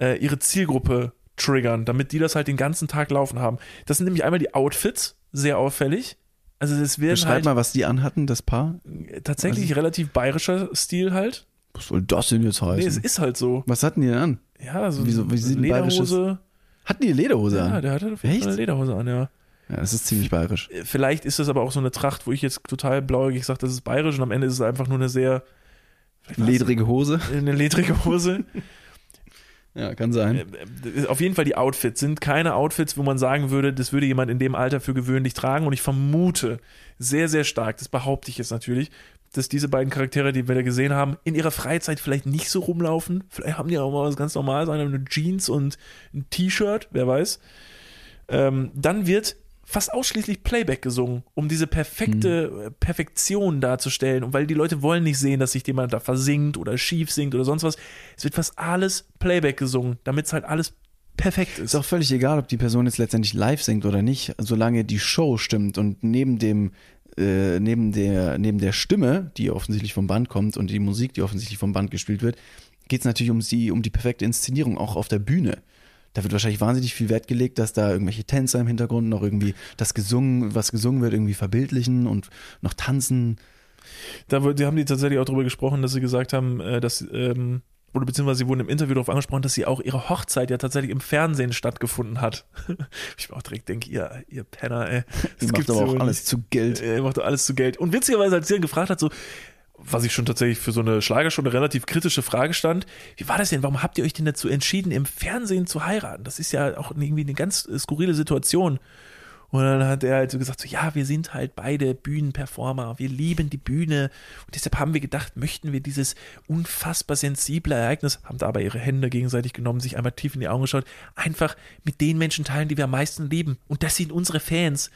äh, ihre Zielgruppe triggern, damit die das halt den ganzen Tag laufen haben. Das sind nämlich einmal die Outfits, sehr auffällig. Also es wird Beschreib halt mal, was die anhatten, das Paar. Tatsächlich also, relativ bayerischer Stil halt. Was soll das denn jetzt heißen? Nee, es ist halt so. Was hatten die denn an? Ja, so Wieso, wie sieht Lederhose. Hatten die Lederhose ja, an? Ja, der hatte eine Lederhose an, ja. Ja, das ist ziemlich bayerisch. Vielleicht ist das aber auch so eine Tracht, wo ich jetzt total blauäugig sage, das ist bayerisch und am Ende ist es einfach nur eine sehr ledrige Hose. Eine ledrige Hose. [LAUGHS] Ja, kann sein. Äh, äh, auf jeden Fall die Outfits sind keine Outfits, wo man sagen würde, das würde jemand in dem Alter für gewöhnlich tragen. Und ich vermute sehr, sehr stark, das behaupte ich jetzt natürlich, dass diese beiden Charaktere, die wir da gesehen haben, in ihrer Freizeit vielleicht nicht so rumlaufen. Vielleicht haben die auch mal was ganz Normales, eine Jeans und ein T-Shirt, wer weiß. Ähm, dann wird fast ausschließlich Playback gesungen, um diese perfekte mhm. Perfektion darzustellen. Und weil die Leute wollen nicht sehen, dass sich jemand da versinkt oder schief singt oder sonst was. Es wird fast alles Playback gesungen, damit es halt alles perfekt ist. Ist auch völlig egal, ob die Person jetzt letztendlich live singt oder nicht, solange die Show stimmt und neben dem äh, neben der neben der Stimme, die offensichtlich vom Band kommt und die Musik, die offensichtlich vom Band gespielt wird, geht es natürlich um die um die perfekte Inszenierung auch auf der Bühne da wird wahrscheinlich wahnsinnig viel Wert gelegt, dass da irgendwelche Tänzer im Hintergrund noch irgendwie das gesungen, was gesungen wird, irgendwie verbildlichen und noch tanzen. Da die haben die tatsächlich auch darüber gesprochen, dass sie gesagt haben, äh, dass ähm, oder beziehungsweise sie wurden im Interview darauf angesprochen, dass sie auch ihre Hochzeit ja tatsächlich im Fernsehen stattgefunden hat. [LAUGHS] ich mir auch direkt denke, ihr, ihr Penner, ey. Das ihr macht aber auch alles zu Geld. Ihr macht doch alles zu Geld. Und witzigerweise, als sie dann gefragt hat, so, was ich schon tatsächlich für so eine Schlagerstunde relativ kritische Frage stand. Wie war das denn? Warum habt ihr euch denn dazu entschieden, im Fernsehen zu heiraten? Das ist ja auch irgendwie eine ganz skurrile Situation. Und dann hat er halt so gesagt, so, ja, wir sind halt beide Bühnenperformer, wir lieben die Bühne und deshalb haben wir gedacht, möchten wir dieses unfassbar sensible Ereignis, haben dabei ihre Hände gegenseitig genommen, sich einmal tief in die Augen geschaut, einfach mit den Menschen teilen, die wir am meisten lieben und das sind unsere Fans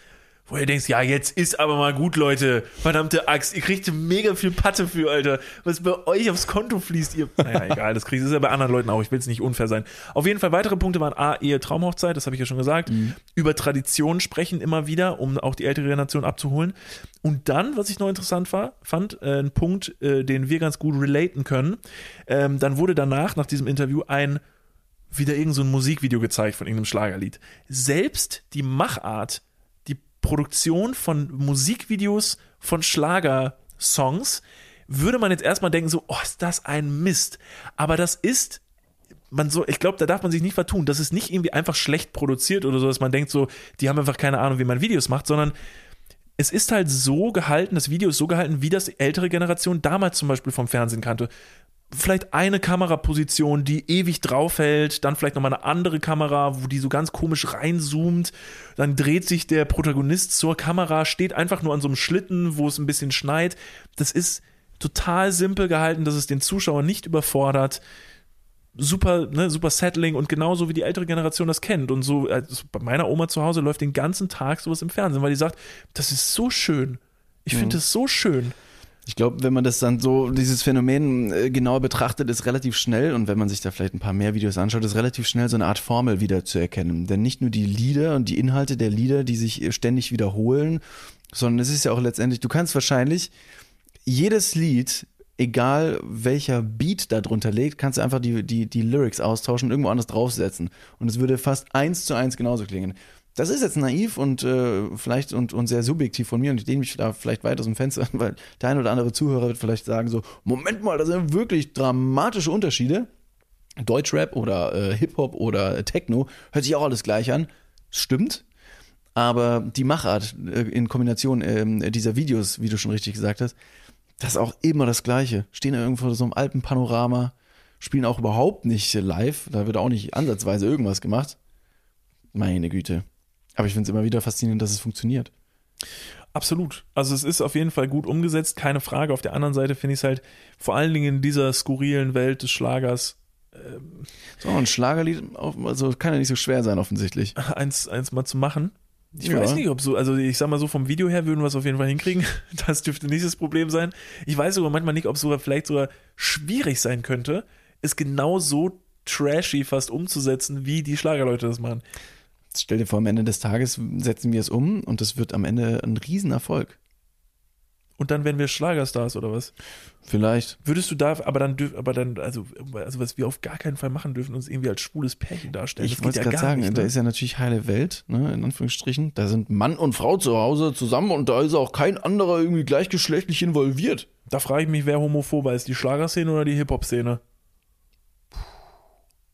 wo ihr denkst, ja, jetzt ist aber mal gut, Leute. Verdammte Axt, ihr kriegt mega viel Patte für, Alter. Was bei euch aufs Konto fließt, ihr. Naja, [LAUGHS] egal, das kriegt das ist ja bei anderen Leuten auch. Ich will es nicht unfair sein. Auf jeden Fall weitere Punkte waren A, Ehe, Traumhochzeit, das habe ich ja schon gesagt. Mhm. Über Tradition sprechen immer wieder, um auch die ältere Generation abzuholen. Und dann, was ich noch interessant war, fand, äh, ein Punkt, äh, den wir ganz gut relaten können. Ähm, dann wurde danach, nach diesem Interview, ein wieder irgend so ein Musikvideo gezeigt von irgendeinem Schlagerlied. Selbst die Machart Produktion von Musikvideos von Schlagersongs würde man jetzt erstmal denken, so, oh, ist das ein Mist. Aber das ist man so, ich glaube, da darf man sich nicht vertun. Das ist nicht irgendwie einfach schlecht produziert oder so, dass man denkt so, die haben einfach keine Ahnung, wie man Videos macht, sondern es ist halt so gehalten, das Video ist so gehalten, wie das ältere Generation damals zum Beispiel vom Fernsehen kannte. Vielleicht eine Kameraposition, die ewig draufhält, dann vielleicht nochmal eine andere Kamera, wo die so ganz komisch reinzoomt, dann dreht sich der Protagonist zur Kamera, steht einfach nur an so einem Schlitten, wo es ein bisschen schneit. Das ist total simpel gehalten, dass es den Zuschauer nicht überfordert super, ne, super Settling und genauso wie die ältere Generation das kennt. Und so, also bei meiner Oma zu Hause läuft den ganzen Tag sowas im Fernsehen, weil die sagt, das ist so schön. Ich finde es mhm. so schön. Ich glaube, wenn man das dann so, dieses Phänomen äh, genauer betrachtet, ist relativ schnell und wenn man sich da vielleicht ein paar mehr Videos anschaut, ist relativ schnell so eine Art Formel wieder zu erkennen. Denn nicht nur die Lieder und die Inhalte der Lieder, die sich ständig wiederholen, sondern es ist ja auch letztendlich, du kannst wahrscheinlich jedes Lied egal welcher Beat da drunter liegt, kannst du einfach die, die, die Lyrics austauschen und irgendwo anders draufsetzen. Und es würde fast eins zu eins genauso klingen. Das ist jetzt naiv und äh, vielleicht und, und sehr subjektiv von mir und ich lehne mich da vielleicht weit aus dem Fenster, [LAUGHS] weil der ein oder andere Zuhörer wird vielleicht sagen so, Moment mal, das sind wirklich dramatische Unterschiede. Deutschrap oder äh, Hip-Hop oder Techno hört sich auch alles gleich an. Stimmt. Aber die Machart äh, in Kombination äh, dieser Videos, wie du schon richtig gesagt hast, das ist auch immer das Gleiche. Stehen da irgendwo so einem Alpenpanorama, spielen auch überhaupt nicht live. Da wird auch nicht ansatzweise irgendwas gemacht. Meine Güte. Aber ich finde es immer wieder faszinierend, dass es funktioniert. Absolut. Also es ist auf jeden Fall gut umgesetzt, keine Frage. Auf der anderen Seite finde ich es halt vor allen Dingen in dieser skurrilen Welt des Schlagers. Ähm, so, ein Schlagerlied, also kann ja nicht so schwer sein, offensichtlich. [LAUGHS] Eins, eins mal zu machen. Ich ja. weiß nicht, ob so, also ich sag mal so, vom Video her würden wir es auf jeden Fall hinkriegen. [LAUGHS] Das dürfte nicht das Problem sein. Ich weiß sogar manchmal nicht, ob es sogar vielleicht sogar schwierig sein könnte, es genau so trashy fast umzusetzen, wie die Schlagerleute das machen. Stell dir vor, am Ende des Tages setzen wir es um und es wird am Ende ein Riesenerfolg. Und dann werden wir Schlagerstars oder was? Vielleicht. Würdest du da, aber dann, aber dann, also, also was wir auf gar keinen Fall machen dürfen, uns irgendwie als schwules Pärchen darstellen. Ich wollte ja gerade sagen, nicht, ne? da ist ja natürlich heile Welt, ne, in Anführungsstrichen. Da sind Mann und Frau zu Hause zusammen und da ist auch kein anderer irgendwie gleichgeschlechtlich involviert. Da frage ich mich, wer homophober ist, die Schlagerszene oder die Hip-Hop-Szene?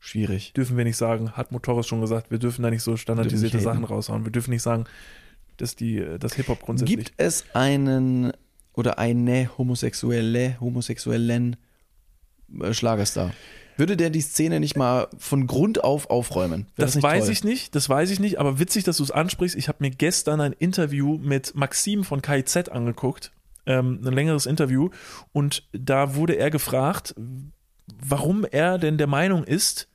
Schwierig. Dürfen wir nicht sagen, hat Motoris schon gesagt, wir dürfen da nicht so standardisierte Sachen raushauen. Wir dürfen nicht sagen, dass die, das Hip-Hop grundsätzlich. Gibt es einen oder eine homosexuelle, homosexuellen äh, Schlagerstar. Würde der die Szene nicht mal von Grund auf aufräumen? Das, das weiß toll? ich nicht, das weiß ich nicht, aber witzig, dass du es ansprichst. Ich habe mir gestern ein Interview mit Maxim von KIZ angeguckt, ähm, ein längeres Interview, und da wurde er gefragt, warum er denn der Meinung ist,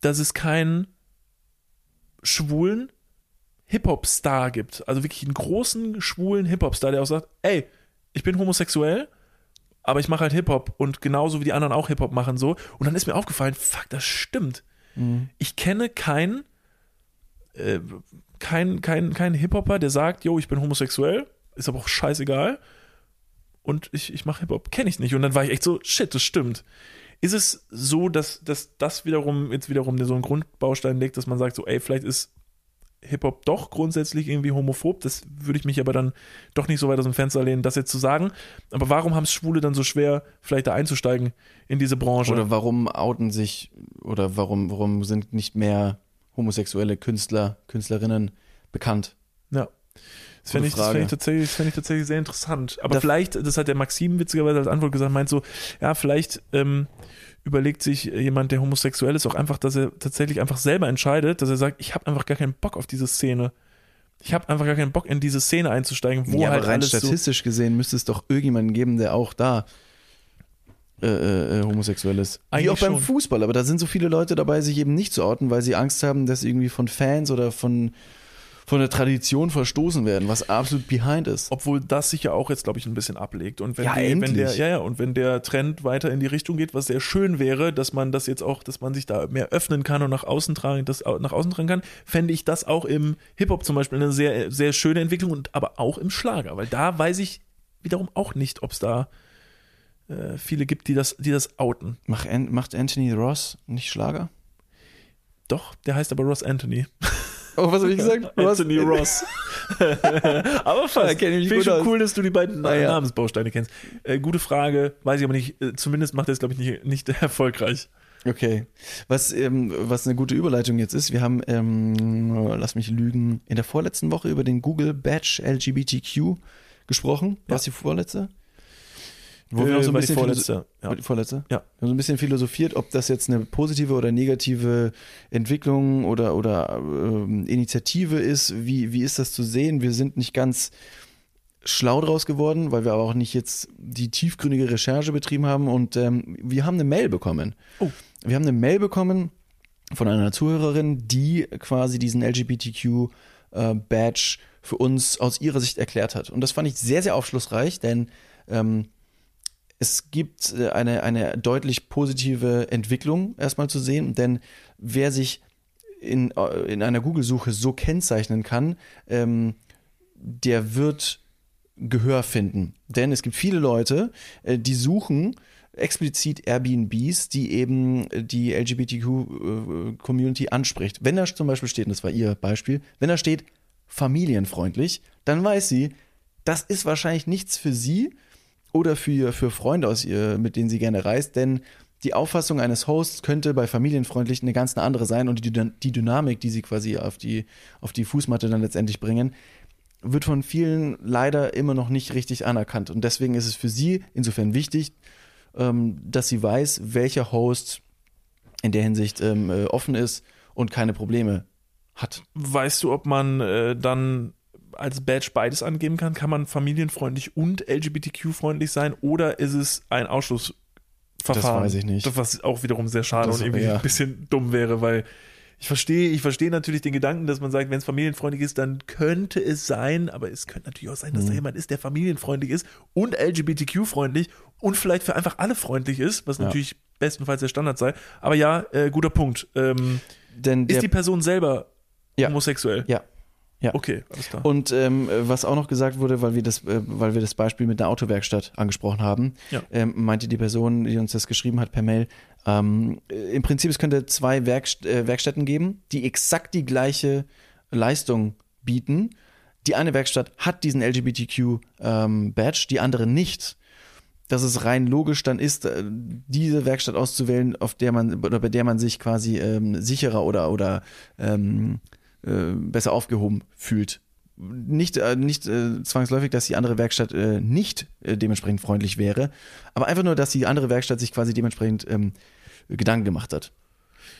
dass es keinen schwulen Hip-Hop-Star gibt. Also wirklich einen großen, schwulen Hip-Hop-Star, der auch sagt, ey, ich bin homosexuell, aber ich mache halt Hip-Hop und genauso wie die anderen auch Hip-Hop machen so. Und dann ist mir aufgefallen, fuck, das stimmt. Mhm. Ich kenne keinen äh, kein, kein, kein Hip-Hopper, der sagt, yo, ich bin homosexuell, ist aber auch scheißegal. Und ich, ich mache Hip-Hop, kenne ich nicht. Und dann war ich echt so, shit, das stimmt. Ist es so, dass, dass das wiederum jetzt wiederum so einen Grundbaustein legt, dass man sagt, so, ey, vielleicht ist Hip-Hop doch grundsätzlich irgendwie homophob. Das würde ich mich aber dann doch nicht so weit aus dem Fenster lehnen, das jetzt zu sagen. Aber warum haben es Schwule dann so schwer, vielleicht da einzusteigen in diese Branche? Oder warum outen sich oder warum, warum sind nicht mehr homosexuelle Künstler, Künstlerinnen bekannt? Ja. Das fände ich, fänd ich, tatsächlich, fänd ich tatsächlich sehr interessant. Aber da vielleicht, das hat der Maxim witzigerweise als Antwort gesagt, meint so, ja, vielleicht ähm, überlegt sich jemand, der homosexuell ist, auch einfach, dass er tatsächlich einfach selber entscheidet, dass er sagt, ich habe einfach gar keinen Bock auf diese Szene. Ich habe einfach gar keinen Bock, in diese Szene einzusteigen, wo ja, halt aber rein statistisch so gesehen müsste es doch irgendjemanden geben, der auch da äh, äh, äh homosexuell ist. Eigentlich Wie auch beim schon. Fußball, aber da sind so viele Leute dabei, sich eben nicht zu orten, weil sie Angst haben, dass irgendwie von Fans oder von von der Tradition verstoßen werden, was absolut behind ist. Obwohl das sich ja auch jetzt, glaube ich, ein bisschen ablegt. Und wenn, ja, die, wenn der, ja, ja, und wenn der Trend weiter in die Richtung geht, was sehr schön wäre, dass man das jetzt auch, dass man sich da mehr öffnen kann und nach außen tragen, das nach außen tragen kann, fände ich das auch im Hip-Hop zum Beispiel eine sehr, sehr schöne Entwicklung und aber auch im Schlager, weil da weiß ich wiederum auch nicht, ob es da äh, viele gibt, die das, die das outen. Macht Anthony Ross nicht Schlager? Doch, der heißt aber Ross Anthony. [LAUGHS] Oh, was habe ich gesagt? Ross? Anthony Ross. [LAUGHS] aber fast. kenn ich mich Finde ich schon cool, dass du die beiden Ah, ja. Namensbausteine kennst. Äh, gute Frage, weiß ich aber nicht. Äh, zumindest macht er es, glaube ich, nicht, nicht [LAUGHS] erfolgreich. Okay. Was, ähm, was eine gute Überleitung jetzt ist, wir haben, ähm, lass mich lügen, in der vorletzten Woche über den Google Badge LGBTQ gesprochen. Ja. Was die vorletzte? Wo wir noch so ein bisschen die vorletzte. Ja. Vorletzte? Ja. Wir haben so ein bisschen philosophiert, ob das jetzt eine positive oder negative Entwicklung oder, oder ähm, Initiative ist. Wie, wie ist das zu sehen? Wir sind nicht ganz schlau draus geworden, weil wir aber auch nicht jetzt die tiefgründige Recherche betrieben haben und ähm, wir haben eine Mail bekommen. Oh. Wir haben eine Mail bekommen von einer Zuhörerin, die quasi diesen LGBTQ äh, für uns aus ihrer Sicht erklärt hat. Und das fand ich sehr, sehr aufschlussreich, denn ähm, es gibt äh, eine, eine deutlich positive Entwicklung erstmal zu sehen, denn wer sich in, äh, in einer Google-Suche so kennzeichnen kann, ähm, der wird Gehör finden. Denn es gibt viele Leute, äh, die suchen explizit Airbnbs, die eben die LGBTQ-Community anspricht. Wenn da zum Beispiel steht, und das war ihr Beispiel, wenn da steht familienfreundlich, dann weiß sie, das ist wahrscheinlich nichts für sie oder für, für Freunde aus ihr, mit denen sie gerne reist, denn die Auffassung eines Hosts könnte bei familienfreundlich eine ganz andere sein und die, die Dynamik, die sie quasi auf die, auf die Fußmatte dann letztendlich bringen, wird von vielen leider immer noch nicht richtig anerkannt. Und deswegen ist es für sie insofern wichtig, ähm, dass sie weiß, welcher Host in der Hinsicht ähm, äh, offen ist und keine Probleme hat. Weißt du, ob man äh, dann als Badge beides angeben kann? Kann man familienfreundlich und LGBTQ-freundlich sein oder ist es ein Ausschlussverfahren? Das weiß ich nicht. Was auch wiederum sehr schade Das- und irgendwie ja. ein bisschen dumm wäre, weil ich verstehe, ich verstehe natürlich den Gedanken, dass man sagt, wenn es familienfreundlich ist, dann könnte es sein, aber es könnte natürlich auch sein, dass da Mhm. jemand ist, der familienfreundlich ist und LGBTQ-freundlich und vielleicht für einfach alle freundlich ist, was Ja. natürlich bestenfalls der Standard sei. Aber ja, äh, guter Punkt. Ähm, Denn ist die Person selber Ja. homosexuell? Ja. Ja. Okay, alles klar. Und ähm, was auch noch gesagt wurde, weil wir das, äh, weil wir das Beispiel mit der Autowerkstatt angesprochen haben, Ja. ähm, meinte die Person, die uns das geschrieben hat per Mail, ähm, äh, im Prinzip es könnte zwei Werkst äh, Werkstätten geben, die exakt die gleiche Leistung bieten. Die eine Werkstatt hat diesen LGBTQ-Badge, die andere nicht. Dass es rein logisch dann ist, äh, diese Werkstatt auszuwählen, auf der man oder bei der man sich quasi ähm, sicherer oder oder ähm, äh, besser aufgehoben fühlt. Nicht, äh, nicht äh, zwangsläufig, dass die andere Werkstatt äh, nicht äh, dementsprechend freundlich wäre, aber einfach nur, dass die andere Werkstatt sich quasi dementsprechend ähm, Gedanken gemacht hat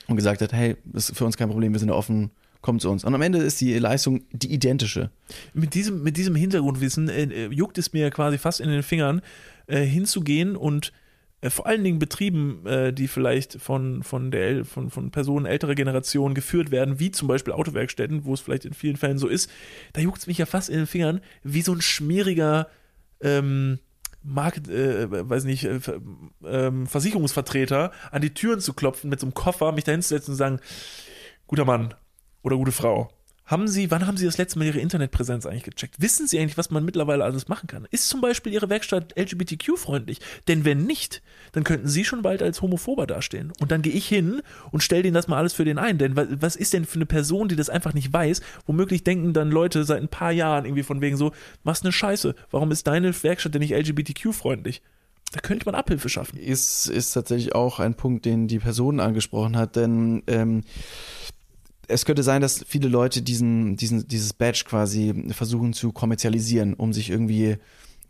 und gesagt hat, hey, das ist für uns kein Problem, wir sind offen, kommt zu uns. Und am Ende ist die Leistung die identische. mit diesem, mit diesem Hintergrundwissen juckt es mir quasi fast in den Fingern, hinzugehen und vor allen Dingen Betrieben, äh, die vielleicht von, von, der, von, von Personen älterer Generation geführt werden, wie zum Beispiel Autowerkstätten, wo es vielleicht in vielen Fällen so ist, da juckt es mich ja fast in den Fingern, wie so ein schmieriger ähm, Market, äh, weiß nicht, äh, ähm, Versicherungsvertreter an die Türen zu klopfen mit so einem Koffer, mich da hinzusetzen und sagen, guter Mann oder gute Frau, haben Sie, wann haben Sie das letzte Mal Ihre Internetpräsenz eigentlich gecheckt? Wissen Sie eigentlich, was man mittlerweile alles machen kann? Ist zum Beispiel Ihre Werkstatt LGBTQ-freundlich? Denn wenn nicht, dann könnten Sie schon bald als Homophober dastehen. Und dann gehe ich hin und stelle denen das mal alles für den ein. Denn wa- was ist denn für eine Person, die das einfach nicht weiß? Womöglich denken dann Leute seit ein paar Jahren irgendwie von wegen so, machst eine Scheiße. Warum ist deine Werkstatt denn nicht LGBTQ-freundlich? Da könnte man Abhilfe schaffen. Ist, ist tatsächlich auch ein Punkt, den die Person angesprochen hat, denn ähm, es könnte sein, dass viele Leute diesen, diesen, dieses Badge quasi versuchen zu kommerzialisieren, um sich irgendwie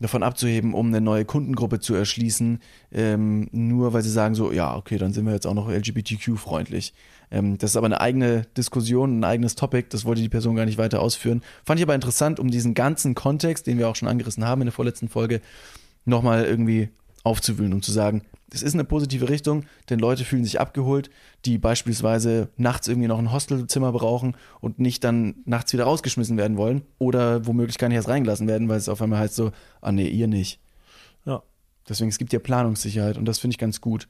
davon abzuheben, um eine neue Kundengruppe zu erschließen, ähm, nur weil sie sagen so, ja, okay, dann sind wir jetzt auch noch LGBTQ-freundlich. Ähm, das ist aber eine eigene Diskussion, ein eigenes Topic, das wollte die Person gar nicht weiter ausführen. Fand ich aber interessant, um diesen ganzen Kontext, den wir auch schon angerissen haben in der vorletzten Folge, nochmal irgendwie aufzuwühlen und zu sagen, das ist eine positive Richtung, denn Leute fühlen sich abgeholt, die beispielsweise nachts irgendwie noch ein Hostelzimmer brauchen und nicht dann nachts wieder rausgeschmissen werden wollen oder womöglich gar nicht erst reingelassen werden, weil es auf einmal heißt so, ah nee, ihr nicht. Ja. Deswegen, es gibt ja Planungssicherheit und das finde ich ganz gut.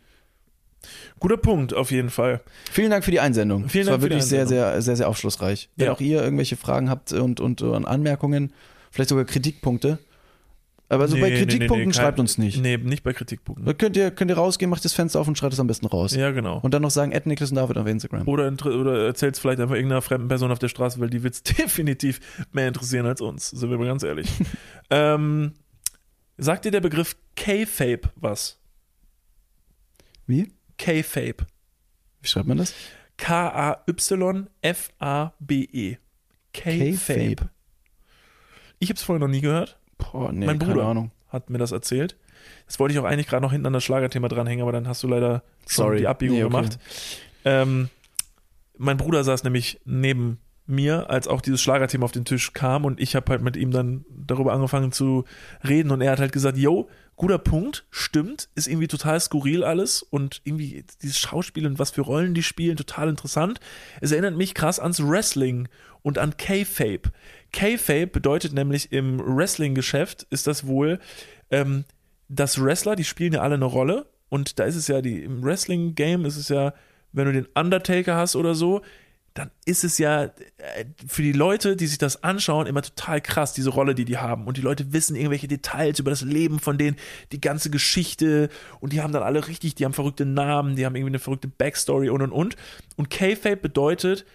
Guter Punkt, auf jeden Fall. Vielen Dank für die Einsendung. Vielen Es war Dank für die wirklich sehr, sehr, sehr, sehr aufschlussreich. Wenn Ja. auch ihr irgendwelche Fragen habt und, und, und Anmerkungen, vielleicht sogar Kritikpunkte, Aber so bei Nee, nee, Kritikpunkten nee, nee, schreibt kein- uns nicht. Nee, nicht bei Kritikpunkten. Da könnt ihr, könnt ihr rausgehen, macht das Fenster auf und schreibt es am besten raus. Ja, genau. Und dann noch sagen, Ed und David auf Instagram. Oder, oder erzählt es vielleicht einfach irgendeiner fremden Person auf der Straße, weil die wird es [LAUGHS] definitiv mehr interessieren als uns, sind wir mal ganz ehrlich. [LAUGHS] ähm, sagt dir der Begriff K-Fape was? Wie? K-Fape. Wie schreibt man das? K-A-Y-F-A-B-E. K-Fape. K-Fape. Ich habe es vorher noch nie gehört, Boah, nee, Mein Bruder. Hat mir das erzählt. Das wollte ich auch eigentlich gerade noch hinten an das Schlagerthema dranhängen, aber dann hast du leider Sorry. die Abbiegung Nee, okay. gemacht. Ähm, mein Bruder saß nämlich neben mir, als auch dieses Schlagerthema auf den Tisch kam und ich habe halt mit ihm dann darüber angefangen zu reden und er hat halt gesagt, yo, guter Punkt, stimmt, ist irgendwie total skurril alles und irgendwie dieses Schauspiel und was für Rollen die spielen, total interessant. Es erinnert mich krass ans Wrestling und an K-Fape. K-Fape bedeutet nämlich im Wrestling-Geschäft ist das wohl, ähm, dass Wrestler, die spielen ja alle eine Rolle und da ist es ja, die, im Wrestling-Game ist es ja, wenn du den Undertaker hast oder so, dann ist es ja äh, für die Leute, die sich das anschauen, immer total krass, diese Rolle, die die haben. Und die Leute wissen irgendwelche Details über das Leben von denen, die ganze Geschichte. Und die haben dann alle richtig, die haben verrückte Namen, die haben irgendwie eine verrückte Backstory und und und. Und K-Fape bedeutet,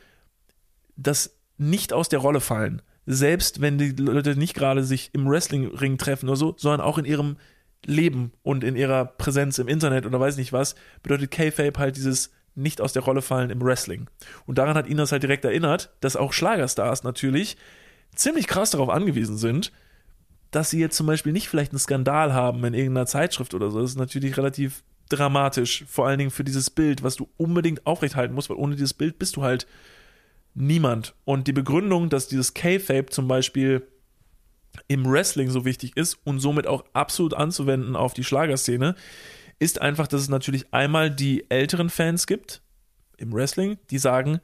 das nicht aus der Rolle fallen. Selbst wenn die Leute nicht gerade sich im Wrestling-Ring treffen oder so, sondern auch in ihrem Leben und in ihrer Präsenz im Internet oder weiß nicht was, bedeutet K-Fape halt dieses nicht aus der Rolle fallen im Wrestling. Und daran hat ihn das halt direkt erinnert, dass auch Schlagerstars natürlich ziemlich krass darauf angewiesen sind, dass sie jetzt zum Beispiel nicht vielleicht einen Skandal haben in irgendeiner Zeitschrift oder so. Das ist natürlich relativ dramatisch, vor allen Dingen für dieses Bild, was du unbedingt aufrechthalten musst, weil ohne dieses Bild bist du halt niemand. Und die Begründung, dass dieses K-Fape zum Beispiel im Wrestling so wichtig ist und somit auch absolut anzuwenden auf die Schlagerszene, ist einfach, dass es natürlich einmal die älteren Fans gibt im Wrestling, die sagen,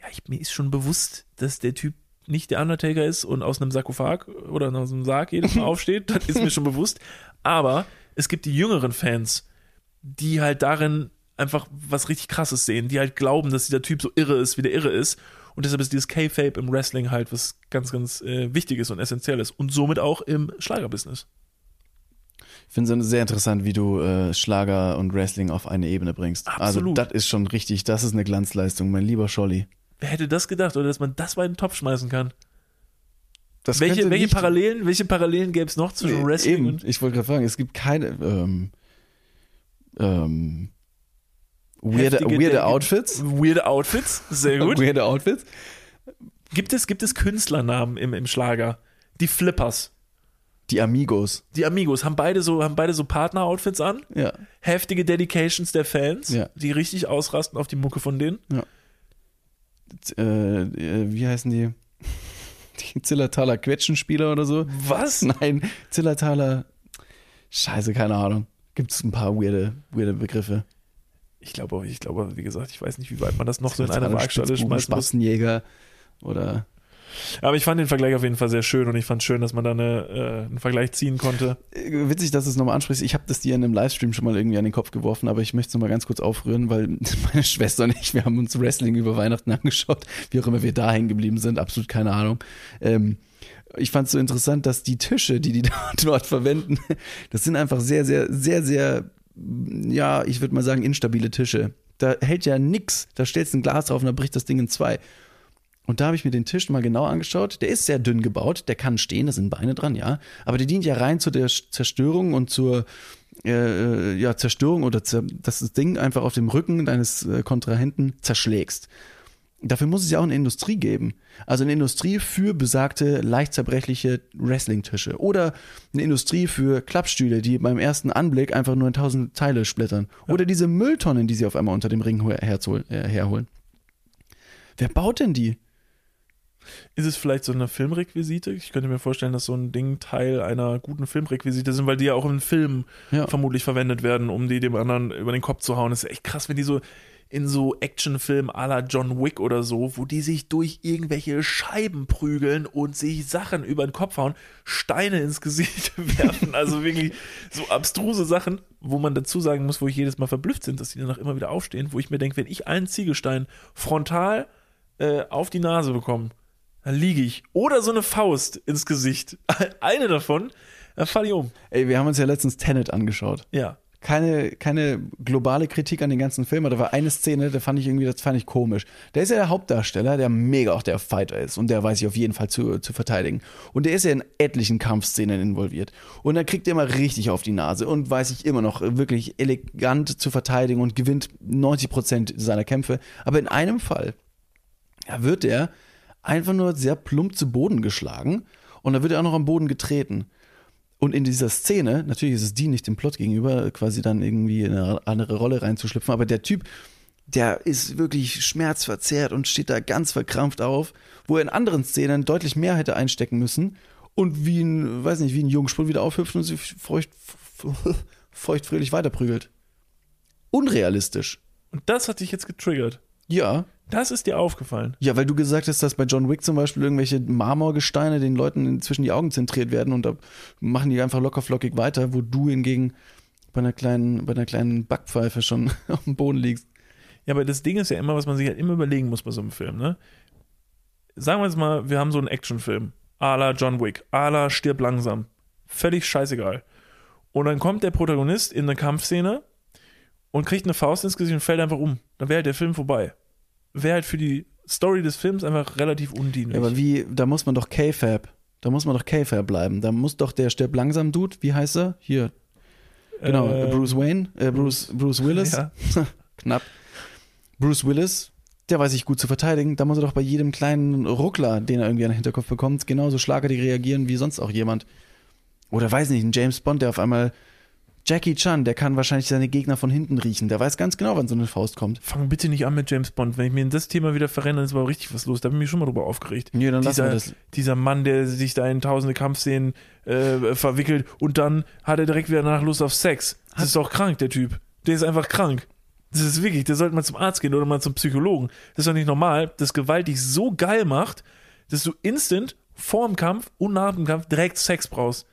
ja, ich, mir ist schon bewusst, dass der Typ nicht der Undertaker ist und aus einem Sarkophag oder aus einem Sarg jedes Mal [LAUGHS] aufsteht, das ist mir schon bewusst. Aber es gibt die jüngeren Fans, die halt darin einfach was richtig krasses sehen, die halt glauben, dass dieser Typ so irre ist, wie der irre ist. Und deshalb ist dieses K-Fape im Wrestling halt was ganz, ganz äh, Wichtiges und Essentielles und somit auch im Schlagerbusiness. Ich finde es sehr interessant, wie du äh, Schlager und Wrestling auf eine Ebene bringst. Also Absolut. das ist schon richtig, das ist eine Glanzleistung, mein lieber Scholli. Wer hätte das gedacht, oder dass man das mal in den Topf schmeißen kann? Das welche welche Parallelen, welche Parallelen gäbe es noch zwischen Nee, Wrestling eben. und Ich wollte gerade fragen, es gibt keine ähm, ähm, weirde, weirde Outfits. weirde Outfits? Sehr gut. [LAUGHS] Weirde Outfits. Gibt es, gibt es Künstlernamen im, im Schlager? Die Flippers, Die Amigos. die Amigos, haben beide so, haben beide so Partner-Outfits an? Ja. Heftige Dedications der Fans, Ja. die richtig ausrasten auf die Mucke von denen. Äh, äh, wie heißen die? [LAUGHS] Die Zillertaler Quetschenspieler oder so? Was? [LAUGHS] Nein, Zillertaler. Scheiße, keine Ahnung. Gibt es ein paar weirde, weirde Begriffe. Ich glaube, ich glaube, wie gesagt, ich weiß nicht, wie weit man das noch so in einer Waagschale muss. Spatzenjäger oder Aber ich fand den Vergleich auf jeden Fall sehr schön und ich fand es schön, dass man da eine, äh, einen Vergleich ziehen konnte. Äh, Witzig, dass du es nochmal ansprichst. Ich habe das dir in einem Livestream schon mal irgendwie an den Kopf geworfen, aber ich möchte es nochmal ganz kurz aufrühren, weil [LAUGHS] meine Schwester und ich, wir haben uns Wrestling über Weihnachten angeschaut, wie auch immer wir da hängen geblieben sind, absolut keine Ahnung. Ähm, ich fand es so interessant, dass die Tische, die die [LAUGHS] dort verwenden, das sind einfach sehr, sehr, sehr, sehr, ja, ich würde mal sagen, instabile Tische. Da hält ja nix. Da stellst du ein Glas drauf und da bricht das Ding in zwei. Und da habe ich mir den Tisch mal genau angeschaut. Der ist sehr dünn gebaut, der kann stehen, da sind Beine dran, ja. Aber der dient ja rein zu der Zerstörung und zur äh, ja, Zerstörung oder zer dass das Ding einfach auf dem Rücken deines äh, Kontrahenten zerschlägst. Dafür muss es ja auch eine Industrie geben. Also eine Industrie für besagte, leicht zerbrechliche Wrestling-Tische. Oder eine Industrie für Klappstühle, die beim ersten Anblick einfach nur in tausend Teile splittern. Oder diese Mülltonnen, die sie auf einmal unter dem Ring äh, herholen. Wer baut denn die? Ist es vielleicht so eine Filmrequisite? Ich könnte mir vorstellen, dass so ein Ding Teil einer guten Filmrequisite sind, weil die ja auch in Filmen Ja. vermutlich verwendet werden, um die dem anderen über den Kopf zu hauen. Das ist echt krass, wenn die so in so Actionfilmen à la John Wick oder so, wo die sich durch irgendwelche Scheiben prügeln und sich Sachen über den Kopf hauen, Steine ins Gesicht [LAUGHS] werfen. Also wirklich so abstruse Sachen, wo man dazu sagen muss, wo ich jedes Mal verblüfft sind, dass die danach immer wieder aufstehen, wo ich mir denke, wenn ich einen Ziegelstein frontal äh, auf die Nase bekomme, dann liege ich. Oder so eine Faust ins Gesicht. [LAUGHS] Eine davon Dann fall ich um. Ey, wir haben uns ja letztens Tenet angeschaut. Ja. Keine, keine globale Kritik an den ganzen Film, da war eine Szene, da fand ich irgendwie, das fand ich komisch. Der ist ja der Hauptdarsteller, der mega auch der Fighter ist und der weiß ich auf jeden Fall zu, zu verteidigen. Und der ist ja in etlichen Kampfszenen involviert. Und dann kriegt er immer richtig auf die Nase und weiß ich immer noch wirklich elegant zu verteidigen und gewinnt 90 Prozent seiner Kämpfe. Aber in einem Fall, da wird er einfach nur sehr plump zu Boden geschlagen und da wird er auch noch am Boden getreten. Und in dieser Szene, natürlich ist es die nicht dem Plot gegenüber, quasi dann irgendwie in eine andere Rolle reinzuschlüpfen, aber der Typ, der ist wirklich schmerzverzerrt und steht da ganz verkrampft auf, wo er in anderen Szenen deutlich mehr hätte einstecken müssen und wie ein, weiß nicht, wie ein Jungspund wieder aufhüpft und sich feucht, feuchtfröhlich weiterprügelt. Unrealistisch. Und das hat dich jetzt getriggert. Ja, Das ist dir aufgefallen. Ja, weil du gesagt hast, dass bei John Wick zum Beispiel irgendwelche Marmorgesteine den Leuten inzwischen die Augen zentriert werden und da machen die einfach lockerflockig weiter, wo du hingegen bei einer kleinen, bei einer kleinen Backpfeife schon [LAUGHS] auf dem Boden liegst. Ja, aber das Ding ist ja immer, was man sich halt immer überlegen muss bei so einem Film, ne? Sagen wir jetzt mal, wir haben so einen Actionfilm. A la John Wick. A la Stirb langsam. Völlig scheißegal. Und dann kommt der Protagonist in eine Kampfszene und kriegt eine Faust ins Gesicht und fällt einfach um. Dann wäre halt der Film vorbei. Wäre halt für die Story des Films einfach relativ undienlich. Ja, aber wie, da muss man doch K-Fab, da muss man doch K-Fab bleiben. Da muss doch der stirbt langsam Dude, wie heißt er? Hier, genau, Äh, Bruce Wayne, äh, Bruce, Bruce Willis, Ja. [LAUGHS] knapp. Bruce Willis, der weiß sich gut zu verteidigen. Da muss er doch bei jedem kleinen Ruckler, den er irgendwie an den Hinterkopf bekommt, genauso schlagartig reagieren wie sonst auch jemand. Oder weiß nicht, ein James Bond, der auf einmal Jackie Chan, der kann wahrscheinlich seine Gegner von hinten riechen. Der weiß ganz genau, wann so eine Faust kommt. Fang bitte nicht an mit James Bond. Wenn ich mir in das Thema wieder verrenne, dann ist aber richtig was los. Da bin ich mich schon mal drüber aufgeregt. Nee, dann dieser, wir das. dieser Mann, der sich da in tausende Kampfszenen äh, verwickelt und dann hat er direkt wieder nach Lust auf Sex. Das ist doch krank, der Typ. Der ist einfach krank. Das ist wirklich, der sollte mal zum Arzt gehen oder mal zum Psychologen. Das ist doch nicht normal, dass Gewalt dich so geil macht, dass du instant vor dem Kampf und nach dem Kampf direkt Sex brauchst.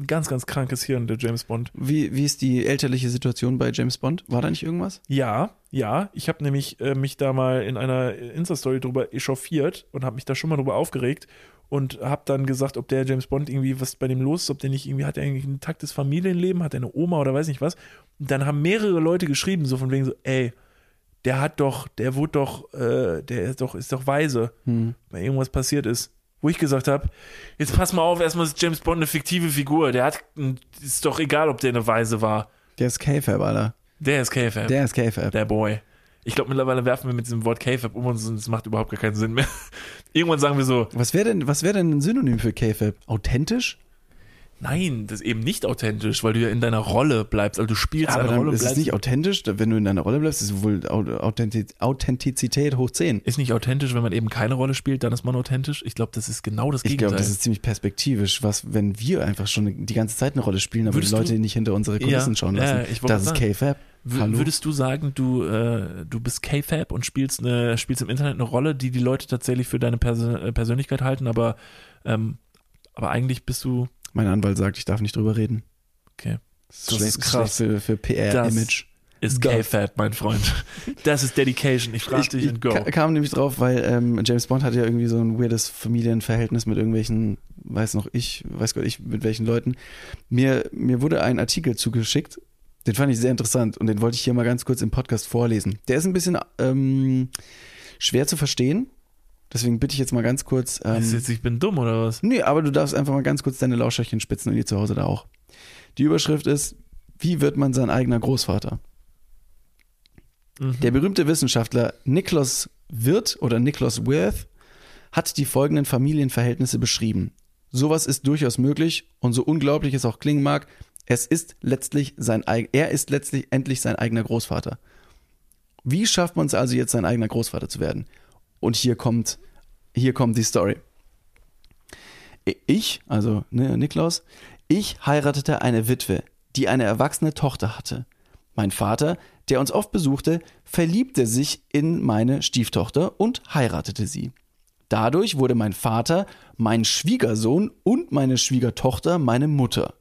Ein ganz, ganz krankes Hirn, der James Bond. Wie, wie ist die elterliche Situation bei James Bond? War da nicht irgendwas? Ja, ja. Ich habe nämlich äh, mich da mal in einer Insta-Story drüber echauffiert und habe mich da schon mal drüber aufgeregt und habe dann gesagt, ob der James Bond irgendwie, was bei dem los ist, ob der nicht irgendwie, hat er eigentlich ein intaktes Familienleben, hat er eine Oma oder weiß nicht was. Und dann haben mehrere Leute geschrieben, so von wegen so, ey, der hat doch, der wurde doch, äh, der ist doch, ist doch weise, Hm. weil irgendwas passiert ist. Wo ich gesagt habe, jetzt pass mal auf, erstmal ist James Bond eine fiktive Figur. Der hat, ist doch egal, ob der eine Weise war. Der ist K-Fab, Alter. Der ist K-Fab. Der ist K-Fab. Der Boy. Ich glaube, mittlerweile werfen wir mit diesem Wort K-Fab um uns und es macht überhaupt gar keinen Sinn mehr. [LAUGHS] Irgendwann sagen wir so, Was wäre denn, was wäre denn ein Synonym für K-Fab? Authentisch? Nein, das ist eben nicht authentisch, weil du ja in deiner Rolle bleibst. Also du spielst aber eine Rolle ist es nicht authentisch, wenn du in deiner Rolle bleibst, ist wohl Au- Authentiz Authentizität hoch 10. ist nicht authentisch, wenn man eben keine Rolle spielt, dann ist man authentisch. Ich glaube, das ist genau das Ich Gegenteil. glaube, das ist ziemlich perspektivisch, was, wenn wir einfach schon die ganze Zeit eine Rolle spielen, aber Würdest die Leute du- nicht hinter unsere Kulissen Ja, schauen ja, lassen. ich wollte das ist. K-Fab. Hallo? Würdest du sagen, du, äh, du bist K-Fab und spielst, eine, spielst im Internet eine Rolle, die die Leute tatsächlich für deine Perso äh, Persönlichkeit halten, aber, ähm, aber eigentlich bist du. Mein Anwalt sagt, ich darf nicht drüber reden. Okay. Das, Das ist krass. für, für PR-Image. Ist K-Fab, mein Freund. Das ist Dedication. Ich frage Ich, dich ich und go. ka- kam nämlich drauf, weil ähm, James Bond hat ja irgendwie so ein weirdes Familienverhältnis mit irgendwelchen, weiß noch ich, weiß Gott ich, mit welchen Leuten. Mir, mir wurde ein Artikel zugeschickt, den fand ich sehr interessant und den wollte ich hier mal ganz kurz im Podcast vorlesen. Der ist ein bisschen ähm, schwer zu verstehen, deswegen bitte ich jetzt mal ganz kurz. Ist Ähm, jetzt, ich bin dumm oder was? Nee, aber du darfst einfach mal ganz kurz deine Lauscherchen spitzen und ihr zu Hause da auch. Die Überschrift ist, wie wird man sein eigener Großvater? Mhm. Der berühmte Wissenschaftler Nicholas Wirth oder Nicholas Wirth hat die folgenden Familienverhältnisse beschrieben. Sowas ist durchaus möglich und so unglaublich es auch klingen mag, es ist letztlich sein er ist letztlich endlich sein eigener Großvater. Wie schafft man es also jetzt sein eigener Großvater zu werden? Und hier kommt hier kommt die Story. Ich, also ne, Niklaus, ich heiratete eine Witwe, die eine erwachsene Tochter hatte. Mein Vater, der uns oft besuchte, verliebte sich in meine Stieftochter und heiratete sie. Dadurch wurde mein Vater mein Schwiegersohn und meine Schwiegertochter meine Mutter.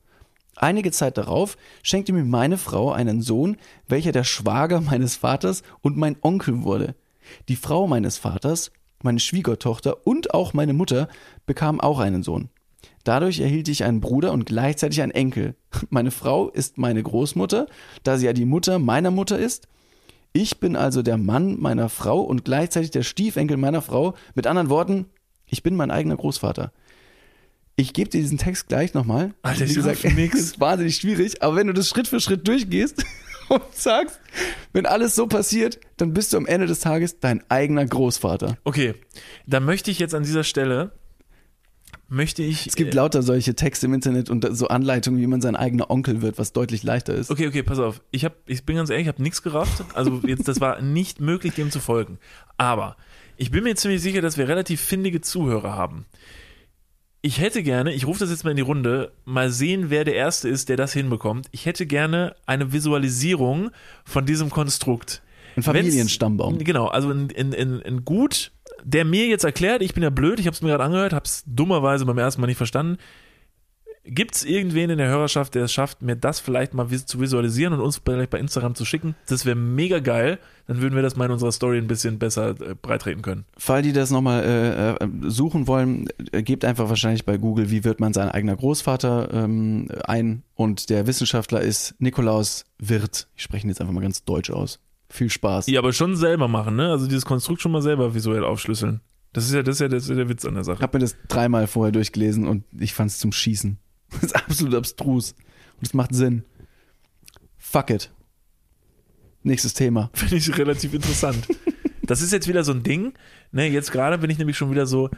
Einige Zeit darauf schenkte mir meine Frau einen Sohn, welcher der Schwager meines Vaters und mein Onkel wurde. Die Frau meines Vaters, meine Schwiegertochter und auch meine Mutter bekamen auch einen Sohn. Dadurch erhielt ich einen Bruder und gleichzeitig einen Enkel. [LAUGHS] Meine Frau ist meine Großmutter, da sie ja die Mutter meiner Mutter ist. Ich bin also der Mann meiner Frau und gleichzeitig der Stiefenkel meiner Frau. Mit anderen Worten, ich bin mein eigener Großvater. Ich gebe dir diesen Text gleich nochmal. Alter, ich gesagt, [LAUGHS] nix. ist wahnsinnig schwierig, aber wenn du das Schritt für Schritt durchgehst [LAUGHS] und sagst, wenn alles so passiert, dann bist du am Ende des Tages dein eigener Großvater. Okay, dann möchte ich jetzt an dieser Stelle, möchte ich. Es gibt äh, lauter solche Texte im Internet und so Anleitungen, wie man sein eigener Onkel wird, was deutlich leichter ist. Okay, okay, pass auf. Ich, hab, ich bin ganz ehrlich, ich habe nichts gerafft. Also jetzt, das war nicht möglich, dem zu folgen. Aber ich bin mir ziemlich sicher, dass wir relativ findige Zuhörer haben. Ich hätte gerne, ich rufe das jetzt mal in die Runde, mal sehen, wer der Erste ist, der das hinbekommt. Ich hätte gerne eine Visualisierung von diesem Konstrukt. Ein Familienstammbaum. Wenn's- Genau, also ein, ein, ein, ein Gut, der mir jetzt erklärt, ich bin ja blöd, ich habe es mir gerade angehört, habe es dummerweise beim ersten Mal nicht verstanden. Gibt es irgendwen in der Hörerschaft, der es schafft, mir das vielleicht mal vis zu visualisieren und uns vielleicht bei Instagram zu schicken? Das wäre mega geil. Dann würden wir das mal in unserer Story ein bisschen besser äh, breitreten können. Fall die das nochmal äh, äh, suchen wollen, äh, gebt einfach wahrscheinlich bei Google, wie wird man sein eigener Großvater ähm, ein. Und der Wissenschaftler ist Nikolaus Wirth. Ich spreche ihn jetzt einfach mal ganz deutsch aus. Viel Spaß. Ja, aber schon selber machen, ne? Also dieses Konstrukt schon mal selber visuell aufschlüsseln. Das ist ja, das ist ja, das ist ja der Witz an der Ich Sache. habe mir das dreimal vorher durchgelesen und ich fand es zum Schießen. [LAUGHS] Das ist absolut abstrus. Und es macht Sinn. Fuck it. Nächstes Thema. [LAUGHS] Finde ich relativ interessant. Das ist jetzt wieder so ein Ding. Ne, jetzt gerade bin ich nämlich schon wieder so,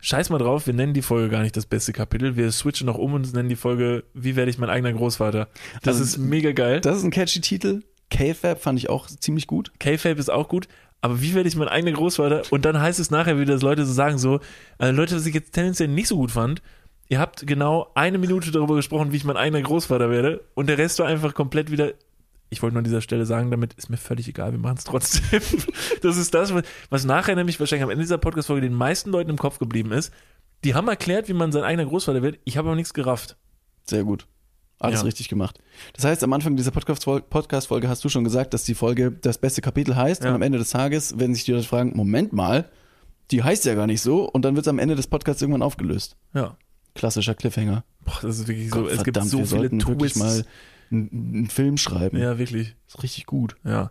scheiß mal drauf, wir nennen die Folge gar nicht das beste Kapitel. Wir switchen noch um und nennen die Folge, wie werde ich mein eigener Großvater? Das Also, ist mega geil. Das ist ein catchy Titel. K-Fab fand ich auch ziemlich gut. K-Fape ist auch gut. Aber wie werde ich mein eigener Großvater? Und dann heißt es nachher wieder, dass Leute so sagen, so, also Leute, was ich jetzt tendenziell nicht so gut fand, ihr habt genau eine Minute darüber gesprochen, wie ich mein eigener Großvater werde. Und der Rest war einfach komplett wieder. Ich wollte nur an dieser Stelle sagen, damit ist mir völlig egal, wir machen es trotzdem. [LAUGHS] Das ist das, was- nachher nämlich wahrscheinlich am Ende dieser Podcast-Folge den meisten Leuten im Kopf geblieben ist. Die haben erklärt, wie man sein eigener Großvater wird. Ich habe aber nichts gerafft. Sehr gut. Alles Ja. richtig gemacht. Das heißt, am Anfang dieser Podcast-Fol- Podcast-Folge hast du schon gesagt, dass die Folge das beste Kapitel heißt. Ja. Und am Ende des Tages werden sich die Leute fragen, Moment mal, die heißt ja gar nicht so. Und dann wird es am Ende des Podcasts irgendwann aufgelöst. Ja. Klassischer Cliffhanger. Boah, das ist wirklich so. Gott, es gibt so wir viele sollten wirklich Twists. mal einen, Film schreiben. ja, wirklich. ist richtig gut. Ja.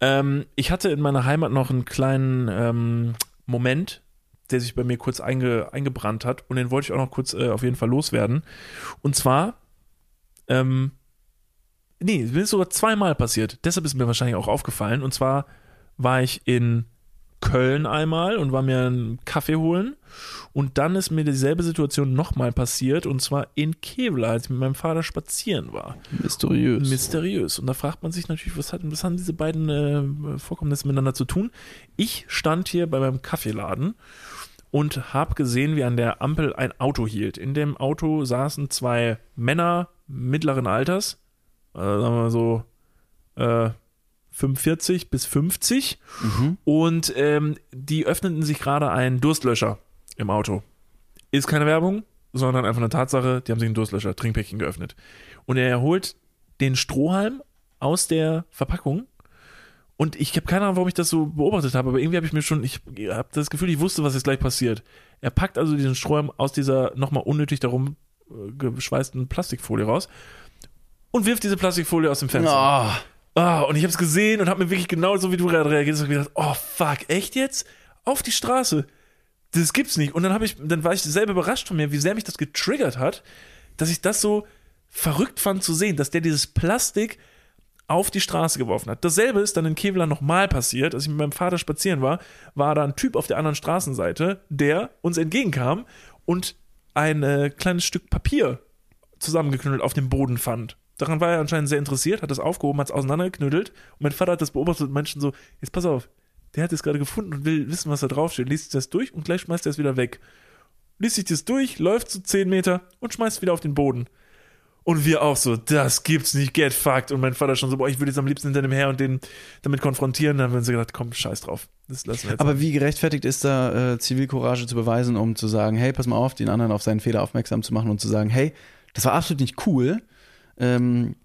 Ähm, ich hatte in meiner Heimat noch einen kleinen ähm, Moment, der sich bei mir kurz einge, eingebrannt hat und den wollte ich auch noch kurz äh, auf jeden Fall loswerden. Und zwar, ähm, nee, mir ist sogar zweimal passiert. Deshalb ist mir wahrscheinlich auch aufgefallen. Und zwar war ich in Köln einmal und war mir einen Kaffee holen. Und dann ist mir dieselbe Situation nochmal passiert. Und zwar in Kevlar, als ich mit meinem Vater spazieren war Mysteriös. mysteriös. Und da fragt man sich natürlich, was, hat, was haben diese beiden äh, Vorkommnisse miteinander zu tun? Ich stand hier bei meinem Kaffeeladen und habe gesehen, wie an der Ampel ein Auto hielt. In dem Auto saßen zwei Männer mittleren Alters, äh, sagen wir mal so äh, 45 bis 50. mhm. Und ähm, die öffneten sich gerade einen Durstlöscher im Auto. Ist keine Werbung, sondern einfach eine Tatsache, die haben sich einen Durstlöscher, Trinkpäckchen geöffnet. Und er holt den Strohhalm aus der Verpackung. Und ich habe keine Ahnung, warum ich das so beobachtet habe, aber irgendwie habe ich mir schon, ich habe das Gefühl, ich wusste, was jetzt gleich passiert. Er packt also diesen Strohhalm aus dieser nochmal unnötig darum äh, geschweißten Plastikfolie raus und wirft diese Plastikfolie aus dem Fenster. Ah, Ah, und ich habe es gesehen und habe mir wirklich genau so wie du gerade reagiert hast, gedacht, oh fuck, echt jetzt? Auf die Straße? Das gibt's nicht. Und dann habe ich, dann war ich selber überrascht von mir, wie sehr mich das getriggert hat, dass ich das so verrückt fand zu sehen, dass der dieses Plastik auf die Straße geworfen hat. Dasselbe ist dann in Kevlar nochmal passiert, als ich mit meinem Vater spazieren war, war da ein Typ auf der anderen Straßenseite, der uns entgegenkam und ein äh, kleines Stück Papier zusammengeknüttelt auf dem Boden fand. Daran war er anscheinend sehr interessiert, hat das aufgehoben, hat es auseinandergeknüttelt und mein Vater hat das beobachtet und Menschen so, jetzt pass auf, der hat es gerade gefunden und will wissen, was da draufsteht, liest sich das durch und gleich schmeißt er es wieder weg. Liest sich das durch, läuft so 10 Meter und schmeißt es wieder auf den Boden. Und wir auch so, das gibt's nicht, get fucked. Und mein Vater schon so, boah, ich würde jetzt am liebsten hinter dem her und den damit konfrontieren. Dann haben wir uns gedacht, komm, scheiß drauf. Das lassen wir jetzt. aber wie gerechtfertigt ist da äh, Zivilcourage zu beweisen, um zu sagen, hey, pass mal auf, den anderen auf seinen Fehler aufmerksam zu machen und zu sagen, hey, das war absolut nicht cool. Ähm,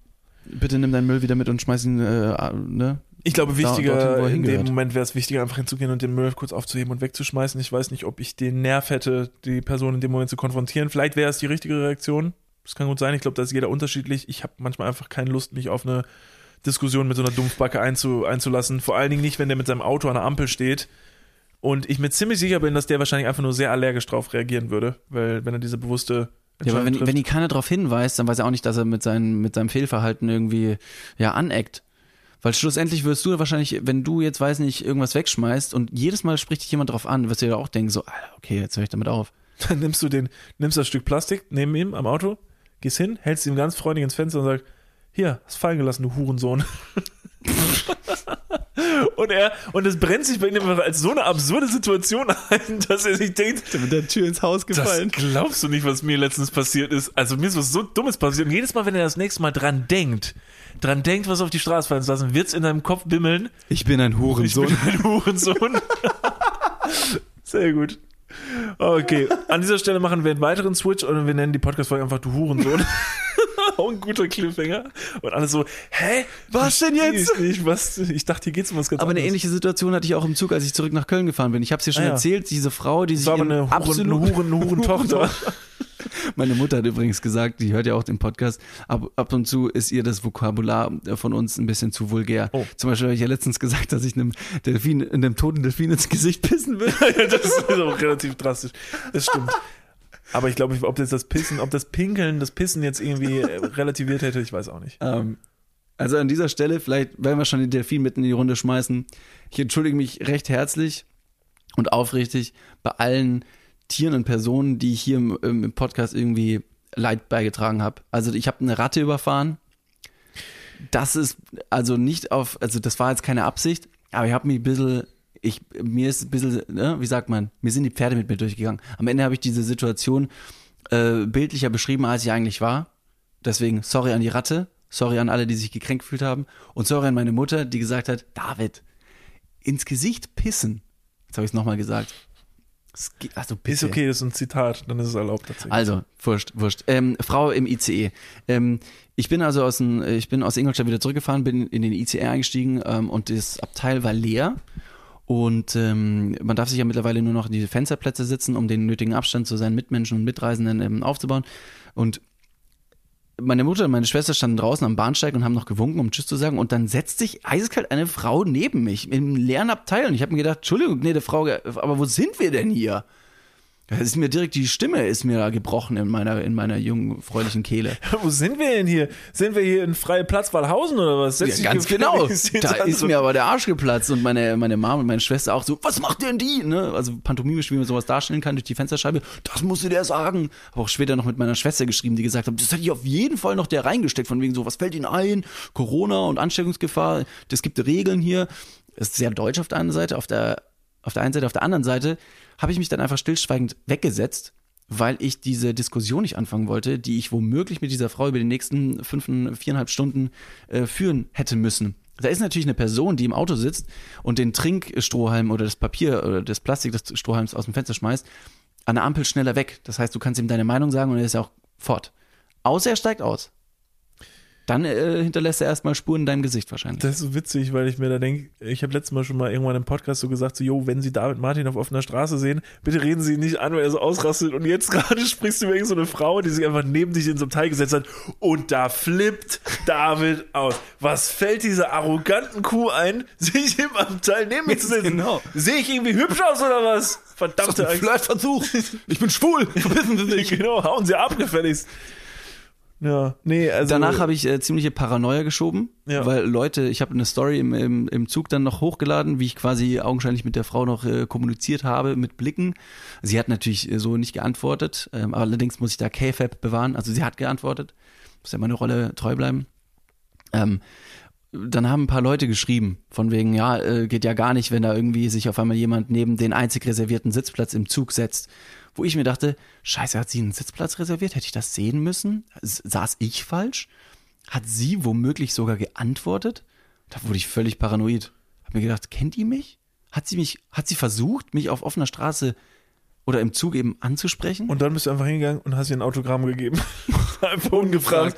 bitte nimm deinen Müll wieder mit und schmeiß ihn, äh, ne? Ich glaube, dorthin, wichtiger, er in dem. Moment wäre es wichtiger, einfach hinzugehen und den Müll kurz aufzuheben und wegzuschmeißen. Ich weiß nicht, ob ich den Nerv hätte, die Person in dem Moment zu konfrontieren. Vielleicht wäre es die richtige Reaktion. Das kann gut sein. Ich glaube, da ist jeder unterschiedlich. Ich habe manchmal einfach keine Lust, mich auf eine Diskussion mit so einer Dumpfbacke einzu, einzulassen. Vor allen Dingen nicht, wenn der mit seinem Auto an der Ampel steht. Und ich mir ziemlich sicher bin, dass der wahrscheinlich einfach nur sehr allergisch drauf reagieren würde, weil wenn er diese bewusste Ja, aber wenn, trifft. wenn ihn keiner darauf hinweist, dann weiß er auch nicht, dass er mit, seinen, mit seinem Fehlverhalten irgendwie ja aneckt. Weil schlussendlich wirst du wahrscheinlich, wenn du jetzt, weiß nicht, irgendwas wegschmeißt und jedes Mal spricht dich jemand drauf an, wirst du dir auch denken, so, Alter, okay, jetzt höre ich damit auf. [LAUGHS] Dann nimmst du den, nimmst das Stück Plastik neben ihm am Auto, gehst hin, hältst ihm ganz freundlich ins Fenster und sagst, hier, hast fallen gelassen, du Hurensohn. [LAUGHS] und er, und es brennt sich bei ihm einfach als so eine absurde Situation ein, dass er sich denkt, mit der Tür ins Haus das glaubst du nicht, was mir letztens passiert ist. Also mir ist was so Dummes passiert. Und jedes Mal, wenn er das nächste Mal dran denkt, dran denkt, was auf die Straße fallen zu lassen, wird's in deinem Kopf bimmeln. Ich bin ein Ich Hurensohn. bin ein Hurensohn. [LAUGHS] Sehr gut. Okay, an dieser Stelle machen wir einen weiteren Switch und wir nennen die Podcast-Folge einfach Du Hurensohn. [LAUGHS] [LAUGHS] Auch ein guter Cliffhanger. Und alle so, hä? Was denn jetzt? Ich, ich, was, ich dachte, hier geht's um was ganz Aber eine anderes. ähnliche Situation hatte ich auch im Zug, als ich zurück nach Köln gefahren bin. Ich habe es dir schon Ah, ja. erzählt, diese Frau, die Das sich war eine Huren, absolut eine Huren, Hurentochter. [LAUGHS] Meine Mutter hat übrigens gesagt, die hört ja auch den Podcast, ab, ab und zu ist ihr das Vokabular von uns ein bisschen zu vulgär. Oh. Zum Beispiel habe ich ja letztens gesagt, dass ich einem Delfin, einem toten Delfin ins Gesicht pissen will. [LAUGHS] das ist auch relativ drastisch. Das stimmt. Aber ich glaube, ob jetzt das Pissen, ob das Pinkeln, das Pissen jetzt irgendwie äh, [LAUGHS] relativiert hätte, ich weiß auch nicht. Ähm, also an dieser Stelle, vielleicht, wenn wir schon den Delfin mitten in die Runde schmeißen, ich entschuldige mich recht herzlich und aufrichtig bei allen Tieren und Personen, die ich hier im, im Podcast irgendwie Leid beigetragen habe. Also ich habe eine Ratte überfahren. Das ist also nicht auf, also das war jetzt keine Absicht, aber ich habe mich ein bisschen, ich, mir ist ein bisschen, ne, wie sagt man, mir sind die Pferde mit mir durchgegangen. Am Ende habe ich diese Situation äh, bildlicher beschrieben, als sie eigentlich war. Deswegen sorry an die Ratte, sorry an alle, die sich gekränkt gefühlt haben und sorry an meine Mutter, die gesagt hat, David, ins Gesicht pissen. Jetzt habe ich es nochmal gesagt. Es ge- Also bitte. Ist okay, das ist ein Zitat, dann ist es erlaubt tatsächlich. Also, wurscht, wurscht. Ähm, Frau im ICE. Ähm, ich bin also aus, dem, ich bin aus Ingolstadt wieder zurückgefahren, bin in den ICE eingestiegen ähm, und das Abteil war leer. Und ähm, man darf sich ja mittlerweile nur noch in die Fensterplätze sitzen, um den nötigen Abstand zu seinen Mitmenschen und Mitreisenden ähm, aufzubauen. Und meine Mutter und meine Schwester standen draußen am Bahnsteig und haben noch gewunken, um Tschüss zu sagen. Und dann setzt sich eiskalt eine Frau neben mich im leeren Abteil. Und ich habe mir gedacht, Entschuldigung, gnädige Frau, aber wo sind wir denn hier? Da ist mir direkt die Stimme ist mir gebrochen in meiner in meiner jungen freundlichen Kehle. [LAUGHS] Wo sind wir denn hier? Sind wir hier in freie Platz Walhausen oder was? Ja, ganz genau. [LAUGHS] Da ist mir aber der Arsch geplatzt und meine meine Mom und meine Schwester auch so, was macht denn die? Ne? Also pantomimisch, wie man sowas darstellen kann durch die Fensterscheibe. Das musst du der sagen. Habe auch später noch mit meiner Schwester geschrieben, die gesagt hat, das hätte ich auf jeden Fall noch der reingesteckt von wegen so, was fällt Ihnen ein? Corona und Ansteckungsgefahr. Das gibt Regeln hier. Das ist sehr deutsch auf der einen Seite, auf der auf der einen Seite, auf der anderen Seite habe ich mich dann einfach stillschweigend weggesetzt, weil ich diese Diskussion nicht anfangen wollte, die ich womöglich mit dieser Frau über die nächsten fünf, viereinhalb Stunden äh, führen hätte müssen. Da ist natürlich eine Person, die im Auto sitzt und den Trinkstrohhalm oder das Papier oder das Plastik des Strohhalms aus dem Fenster schmeißt, an der Ampel schneller weg. Das heißt, du kannst ihm deine Meinung sagen und er ist auch fort. Außer er steigt aus. Dann äh, hinterlässt er erstmal Spuren in deinem Gesicht wahrscheinlich. Das ist so witzig, weil ich mir da denke, ich habe letztes Mal schon mal irgendwann im Podcast so gesagt, so, jo, wenn Sie David Martin auf offener Straße sehen, bitte reden Sie ihn nicht an, weil er so ausrastet. Und jetzt [LAUGHS] gerade sprichst du über irgendeine so eine Frau, die sich einfach neben dich ins Abteil gesetzt hat und da flippt David aus. Was fällt dieser arroganten Kuh ein, [LAUGHS] sich im Abteil neben mir zu setzen? Genau. Sehe ich irgendwie hübsch aus oder was? Verdammte Angst. Flirtversuch. Ich bin schwul. Verpissen Sie sich. Genau, hauen Sie ab, gefälligst. Ja, nee, also. Danach habe ich äh, ziemliche Paranoia geschoben, Ja. weil Leute, ich habe eine Story im, im, im Zug dann noch hochgeladen, wie ich quasi augenscheinlich mit der Frau noch äh, kommuniziert habe mit Blicken. Sie hat natürlich äh, so nicht geantwortet, ähm, aber allerdings muss ich da KFAB bewahren. Also sie hat geantwortet, muss ja meine Rolle treu bleiben. Ähm, dann haben ein paar Leute geschrieben, von wegen, ja, äh, geht ja gar nicht, wenn da irgendwie sich auf einmal jemand neben den einzig reservierten Sitzplatz im Zug setzt. Wo ich mir dachte, scheiße, hat sie einen Sitzplatz reserviert? Hätte ich das sehen müssen? Saß ich falsch? Hat sie womöglich sogar geantwortet? Da wurde ich völlig paranoid. Hab mir gedacht, kennt die mich? Hat sie mich, hat sie versucht, mich auf offener Straße oder im Zug eben anzusprechen. Und dann bist du einfach hingegangen und hast ihr ein Autogramm gegeben. [LAUGHS] einfach ungefragt.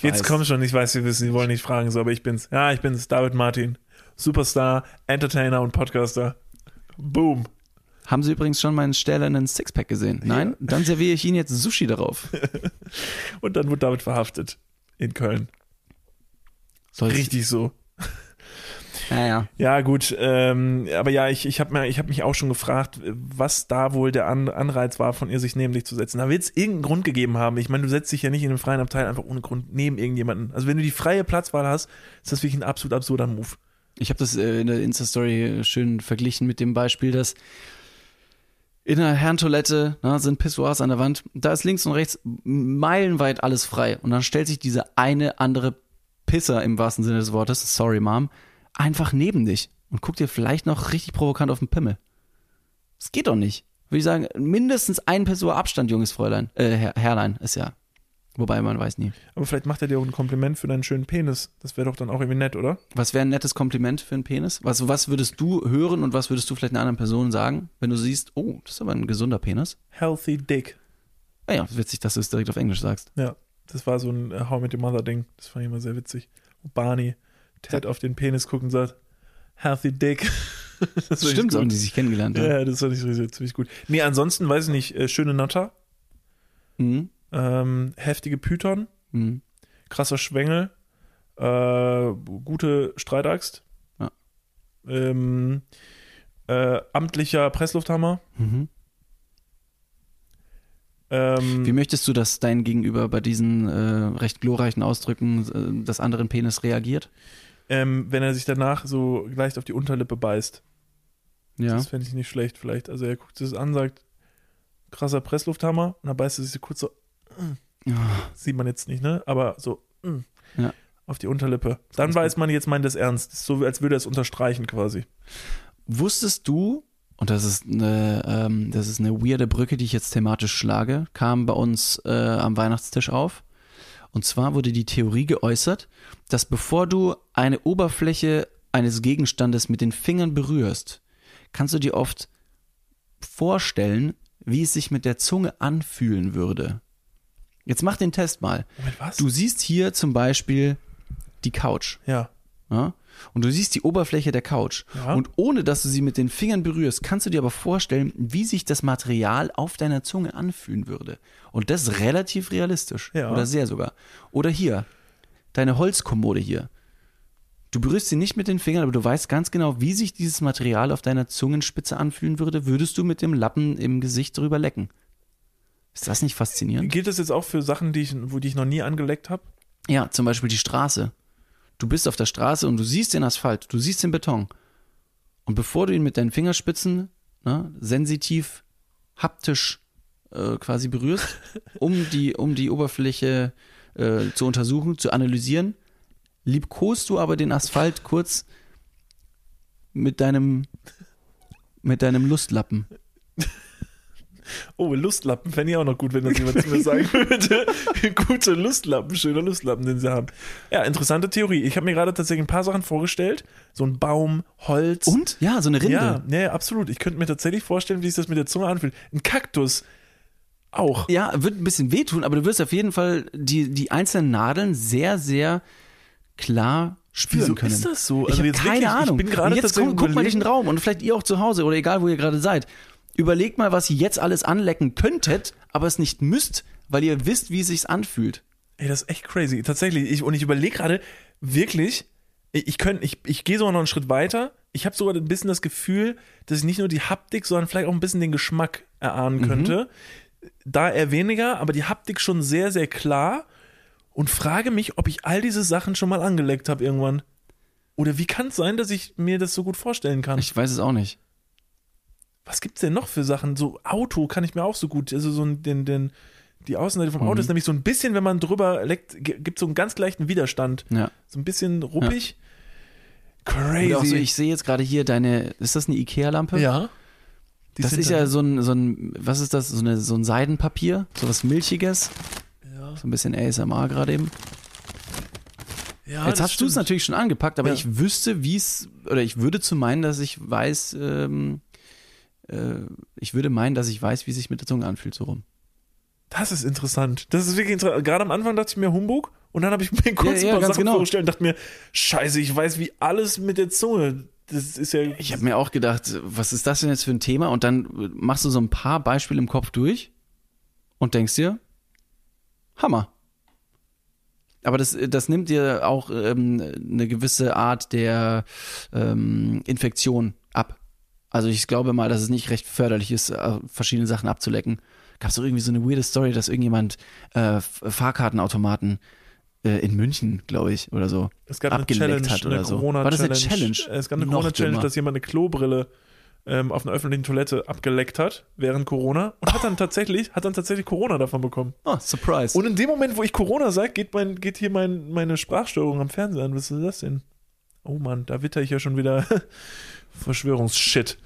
Jetzt komm schon, ich weiß, Sie wissen, Sie wollen nicht fragen, so, aber ich bin's. Ja, ich bin's, David Martin. Superstar, Entertainer und Podcaster. Boom. Haben Sie übrigens schon meinen stählernen Sixpack gesehen? Nein? Dann serviere ich Ihnen jetzt Sushi darauf. [LAUGHS] Und dann wurde David verhaftet. In Köln. Soll ich- Richtig so. Ja, ja. Ja, gut, ähm, aber ja, ich, ich habe hab mich auch schon gefragt, was da wohl der An Anreiz war, von ihr sich neben dich zu setzen. Da wird es irgendeinen Grund gegeben haben. Ich meine, du setzt dich ja nicht in einem freien Abteil einfach ohne Grund neben irgendjemanden. Also wenn du die freie Platzwahl hast, ist das wirklich ein absolut absurder Move. Ich habe das äh, in der Insta-Story schön verglichen mit dem Beispiel, dass in einer Herrentoilette na, sind Pissoirs an der Wand. Da ist links und rechts meilenweit alles frei. Und dann stellt sich dieser eine andere Pisser im wahrsten Sinne des Wortes, sorry Mom, einfach neben dich und guckt dir vielleicht noch richtig provokant auf den Pimmel. Das geht doch nicht. Würde ich sagen, mindestens ein Pissoir Abstand, junges Fräulein. Äh, Herr, Herrlein ist ja. Wobei man weiß nie. Aber vielleicht macht er dir auch ein Kompliment für deinen schönen Penis. Das wäre doch dann auch irgendwie nett, oder? Was wäre ein nettes Kompliment für einen Penis? Was, was würdest du hören und was würdest du vielleicht einer anderen Person sagen, wenn du siehst, oh, das ist aber ein gesunder Penis? Healthy Dick. Naja, witzig, dass du es direkt auf Englisch sagst. Ja, das war so ein äh, How I Met Your Mother Ding. Das fand ich immer sehr witzig. Wo Barney Ted auf den Penis guckt und sagt, Healthy Dick. [LAUGHS] das stimmt, so haben die sich kennengelernt. Ja. Ja, das fand ich ziemlich ziemlich gut. Nee, ansonsten weiß ich nicht, äh, schöne Natter, Mhm. Ähm, heftige Python, Mhm. krasser Schwengel, äh, gute Streitaxt, Ja. ähm, äh, amtlicher Presslufthammer, Mhm. ähm, Wie möchtest du, dass dein Gegenüber bei diesen äh, recht glorreichen Ausdrücken äh, des anderen Penis reagiert? ähm, wenn er sich danach so leicht auf die Unterlippe beißt. Ja. Das fände ich nicht schlecht vielleicht. Also er guckt sich das an, sagt, krasser Presslufthammer und dann beißt er sich so kurz so, Sieht man jetzt nicht, ne? Aber so, mm, Ja. auf die Unterlippe. Dann weiß man, jetzt meint das ernst. So, als würde er es unterstreichen quasi. Wusstest du, und das ist eine, ähm, das ist eine weirde Brücke, die ich jetzt thematisch schlage, kam bei uns äh, am Weihnachtstisch auf. Und zwar wurde die Theorie geäußert, dass bevor du eine Oberfläche eines Gegenstandes mit den Fingern berührst, kannst du dir oft vorstellen, wie es sich mit der Zunge anfühlen würde. Jetzt mach den Test mal. Moment, was? Du siehst hier zum Beispiel die Couch. ja. Ja? Und du siehst die Oberfläche der Couch. Ja. Und ohne dass du sie mit den Fingern berührst, kannst du dir aber vorstellen, wie sich das Material auf deiner Zunge anfühlen würde. Und das ist relativ realistisch. Ja. Oder sehr sogar. Oder hier, deine Holzkommode hier. Du berührst sie nicht mit den Fingern, aber du weißt ganz genau, wie sich dieses Material auf deiner Zungenspitze anfühlen würde, würdest du mit dem Lappen im Gesicht drüber lecken. Ist das nicht faszinierend? Gilt das jetzt auch für Sachen, die ich, wo die ich noch nie angeleckt habe? Ja, zum Beispiel die Straße. Du bist auf der Straße und du siehst den Asphalt, du siehst den Beton. Und bevor du ihn mit deinen Fingerspitzen ne, sensitiv, haptisch äh, quasi berührst, [LAUGHS] um die, um die Oberfläche äh, zu untersuchen, zu analysieren, liebkost du aber den Asphalt kurz mit deinem, mit deinem Lustlappen. [LAUGHS] Oh, Lustlappen fände ich auch noch gut, wenn das jemand zu mir sagen würde. [LAUGHS] Gute Lustlappen, schöner Lustlappen, den sie haben. Ja, interessante Theorie. Ich habe mir gerade tatsächlich ein paar Sachen vorgestellt. So ein Baum, Holz. Und? Ja, so eine Rinde. Ja, nee, absolut. Ich könnte mir tatsächlich vorstellen, wie sich das mit der Zunge anfühlt. Ein Kaktus auch. Ja, wird ein bisschen wehtun, aber du wirst auf jeden Fall die, die einzelnen Nadeln sehr, sehr klar spüren Wieso können. ist das so? Ich Also habe keine wirklich, Ahnung. Ich bin gerade jetzt guck, guck mal durch den Raum und vielleicht ihr auch zu Hause oder egal, wo ihr gerade seid. Überlegt mal, was ihr jetzt alles anlecken könntet, aber es nicht müsst, weil ihr wisst, wie es sich anfühlt. Ey, das ist echt crazy. Tatsächlich. Ich, und ich überlege gerade, wirklich, ich, ich, könnt- ich, ich gehe sogar noch einen Schritt weiter. Ich habe sogar ein bisschen das Gefühl, dass ich nicht nur die Haptik, sondern vielleicht auch ein bisschen den Geschmack erahnen könnte. Da eher weniger, aber die Haptik schon sehr, sehr klar. Und frage mich, ob ich all diese Sachen schon mal angeleckt habe irgendwann. Oder wie kann es sein, dass ich mir das so gut vorstellen kann? Ich weiß es auch nicht. Was gibt's denn noch für Sachen? So Auto kann ich mir auch so gut, also so den, den, die Außenseite vom Auto ist nämlich so ein bisschen, wenn man drüber leckt, gibt so einen ganz leichten Widerstand. Ja. So ein bisschen ruppig. Crazy. Oder auch so, ich sehe jetzt gerade hier deine, ist das eine Ikea-Lampe? ja. Die Das ist ja so ein, so ein, was ist das, so, eine, so ein Seidenpapier, so was Milchiges, Ja, so ein bisschen ASMR gerade eben. ja Jetzt hast du es natürlich schon angepackt, aber Ja. ich wüsste, wie es, oder ich würde zu meinen, dass ich weiß, ähm, äh, ich würde meinen, dass ich weiß, wie sich mit der Zunge anfühlt, so rum. Das ist interessant. Das ist wirklich interessant. Gerade am Anfang dachte ich mir Humbug und dann habe ich mir kurz Ja, ja, ein paar ganz Sachen genau. vorgestellt und dachte mir, scheiße, ich weiß wie alles mit der Zunge. Das ist ja. Ich habe mir auch gedacht, was ist das denn jetzt für ein Thema? Und dann machst du so ein paar Beispiele im Kopf durch und denkst dir, Hammer. Aber das, das nimmt dir auch ähm, eine gewisse Art der ähm, Infektion ab. Also ich glaube mal, dass es nicht recht förderlich ist, äh, verschiedene Sachen abzulecken. Gab es doch irgendwie so eine weirde Story, dass irgendjemand äh, Fahrkartenautomaten äh, in München, glaube ich, oder so, Es gab eine abgeleckt Challenge, hat oder eine so. War das eine Challenge. Challenge? Es gab eine Corona-Challenge, dass jemand eine Klobrille ähm, auf einer öffentlichen Toilette abgeleckt hat während Corona und hat dann [LAUGHS] tatsächlich, hat dann tatsächlich Corona davon bekommen. Oh, Surprise. Und in dem Moment, wo ich Corona sage, geht, mein, geht hier mein, meine Sprachstörung am Fernseher an. Was ist das denn? Oh Mann, da witter ich ja schon wieder [LAUGHS] Verschwörungsshit.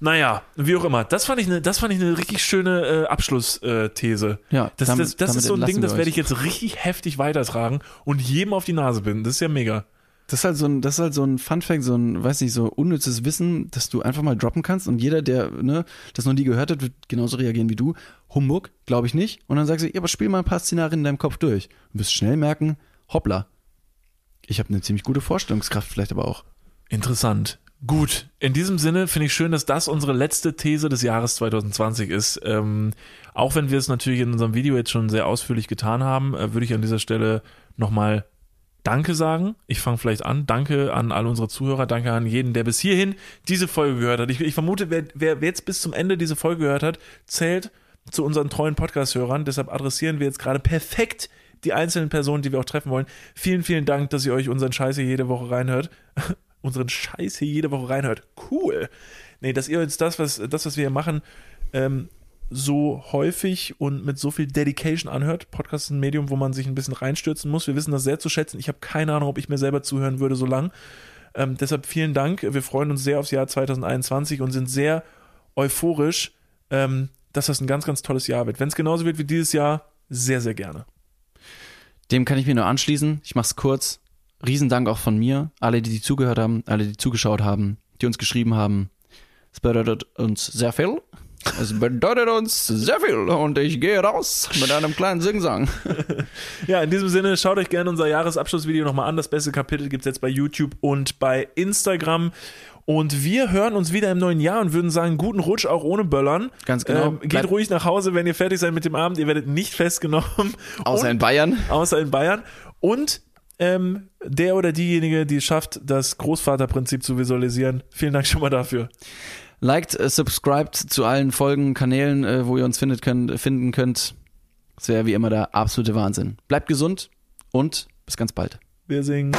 Naja, wie auch immer. Das fand ich eine, das fand ich eine richtig schöne äh, Abschlussthese. Ja, das, damit- das, das damit ist so ein Ding, das werde ich jetzt richtig heftig weitertragen und jedem auf die Nase binden. Das ist ja mega. Das ist halt so ein, das ist halt so ein Funfact, so ein, weiß nicht, so unnützes Wissen, das du einfach mal droppen kannst und jeder, der ne, das noch nie gehört hat, wird genauso reagieren wie du. Humbug, glaube ich nicht. Und dann sagst du, ja, aber spiel mal ein paar Szenarien in deinem Kopf durch. Du wirst schnell merken, hoppla. Ich habe eine ziemlich gute Vorstellungskraft, vielleicht aber auch. Interessant. Gut, in diesem Sinne finde ich schön, dass das unsere letzte These des Jahres 2020 ist. Ähm, auch wenn wir es natürlich in unserem Video jetzt schon sehr ausführlich getan haben, äh, würde ich an dieser Stelle nochmal Danke sagen. Ich fange vielleicht an. Danke an all unsere Zuhörer. Danke an jeden, der bis hierhin diese Folge gehört hat. Ich, ich vermute, wer, wer, wer jetzt bis zum Ende diese Folge gehört hat, zählt zu unseren treuen Podcast-Hörern. Deshalb adressieren wir jetzt gerade perfekt die einzelnen Personen, die wir auch treffen wollen. Vielen, vielen Dank, dass ihr euch unseren Scheiß hier jede Woche reinhört. [LAUGHS] unseren Scheiß hier jede Woche reinhört. Cool. Nee, dass ihr jetzt das, was, das, was wir hier machen, ähm, so häufig und mit so viel Dedication anhört. Podcast ist ein Medium, wo man sich ein bisschen reinstürzen muss. Wir wissen das sehr zu schätzen. Ich habe keine Ahnung, ob ich mir selber zuhören würde so lang. Ähm, deshalb vielen Dank. Wir freuen uns sehr aufs Jahr 2021 und sind sehr euphorisch, ähm, dass das ein ganz, ganz tolles Jahr wird. Wenn es genauso wird wie dieses Jahr, sehr, sehr gerne. Dem kann ich mir nur anschließen. Ich mach's kurz. Riesendank auch von mir. Alle, die, zugehört haben, alle, die zugeschaut haben, die uns geschrieben haben. Es bedeutet uns sehr viel. Es bedeutet uns sehr viel. Und ich gehe raus mit einem kleinen Singsang. [LAUGHS] Ja, in diesem Sinne, schaut euch gerne unser Jahresabschlussvideo nochmal an. Das beste Kapitel gibt es jetzt bei YouTube und bei Instagram. Und wir hören uns wieder im neuen Jahr und würden sagen, guten Rutsch auch ohne Böllern. Ganz genau. Ähm, geht Bleibt- ruhig nach Hause, wenn ihr fertig seid mit dem Abend. Ihr werdet nicht festgenommen. Außer und, in Bayern. außer in Bayern. Und ähm, der oder diejenige, die es schafft, das Großvaterprinzip zu visualisieren. Vielen Dank schon mal dafür. Liked, äh, subscribed zu allen Folgen, Kanälen, äh, wo ihr uns findet könnt, finden könnt. Das wäre wie immer der absolute Wahnsinn. Bleibt gesund und bis ganz bald. Wir singen.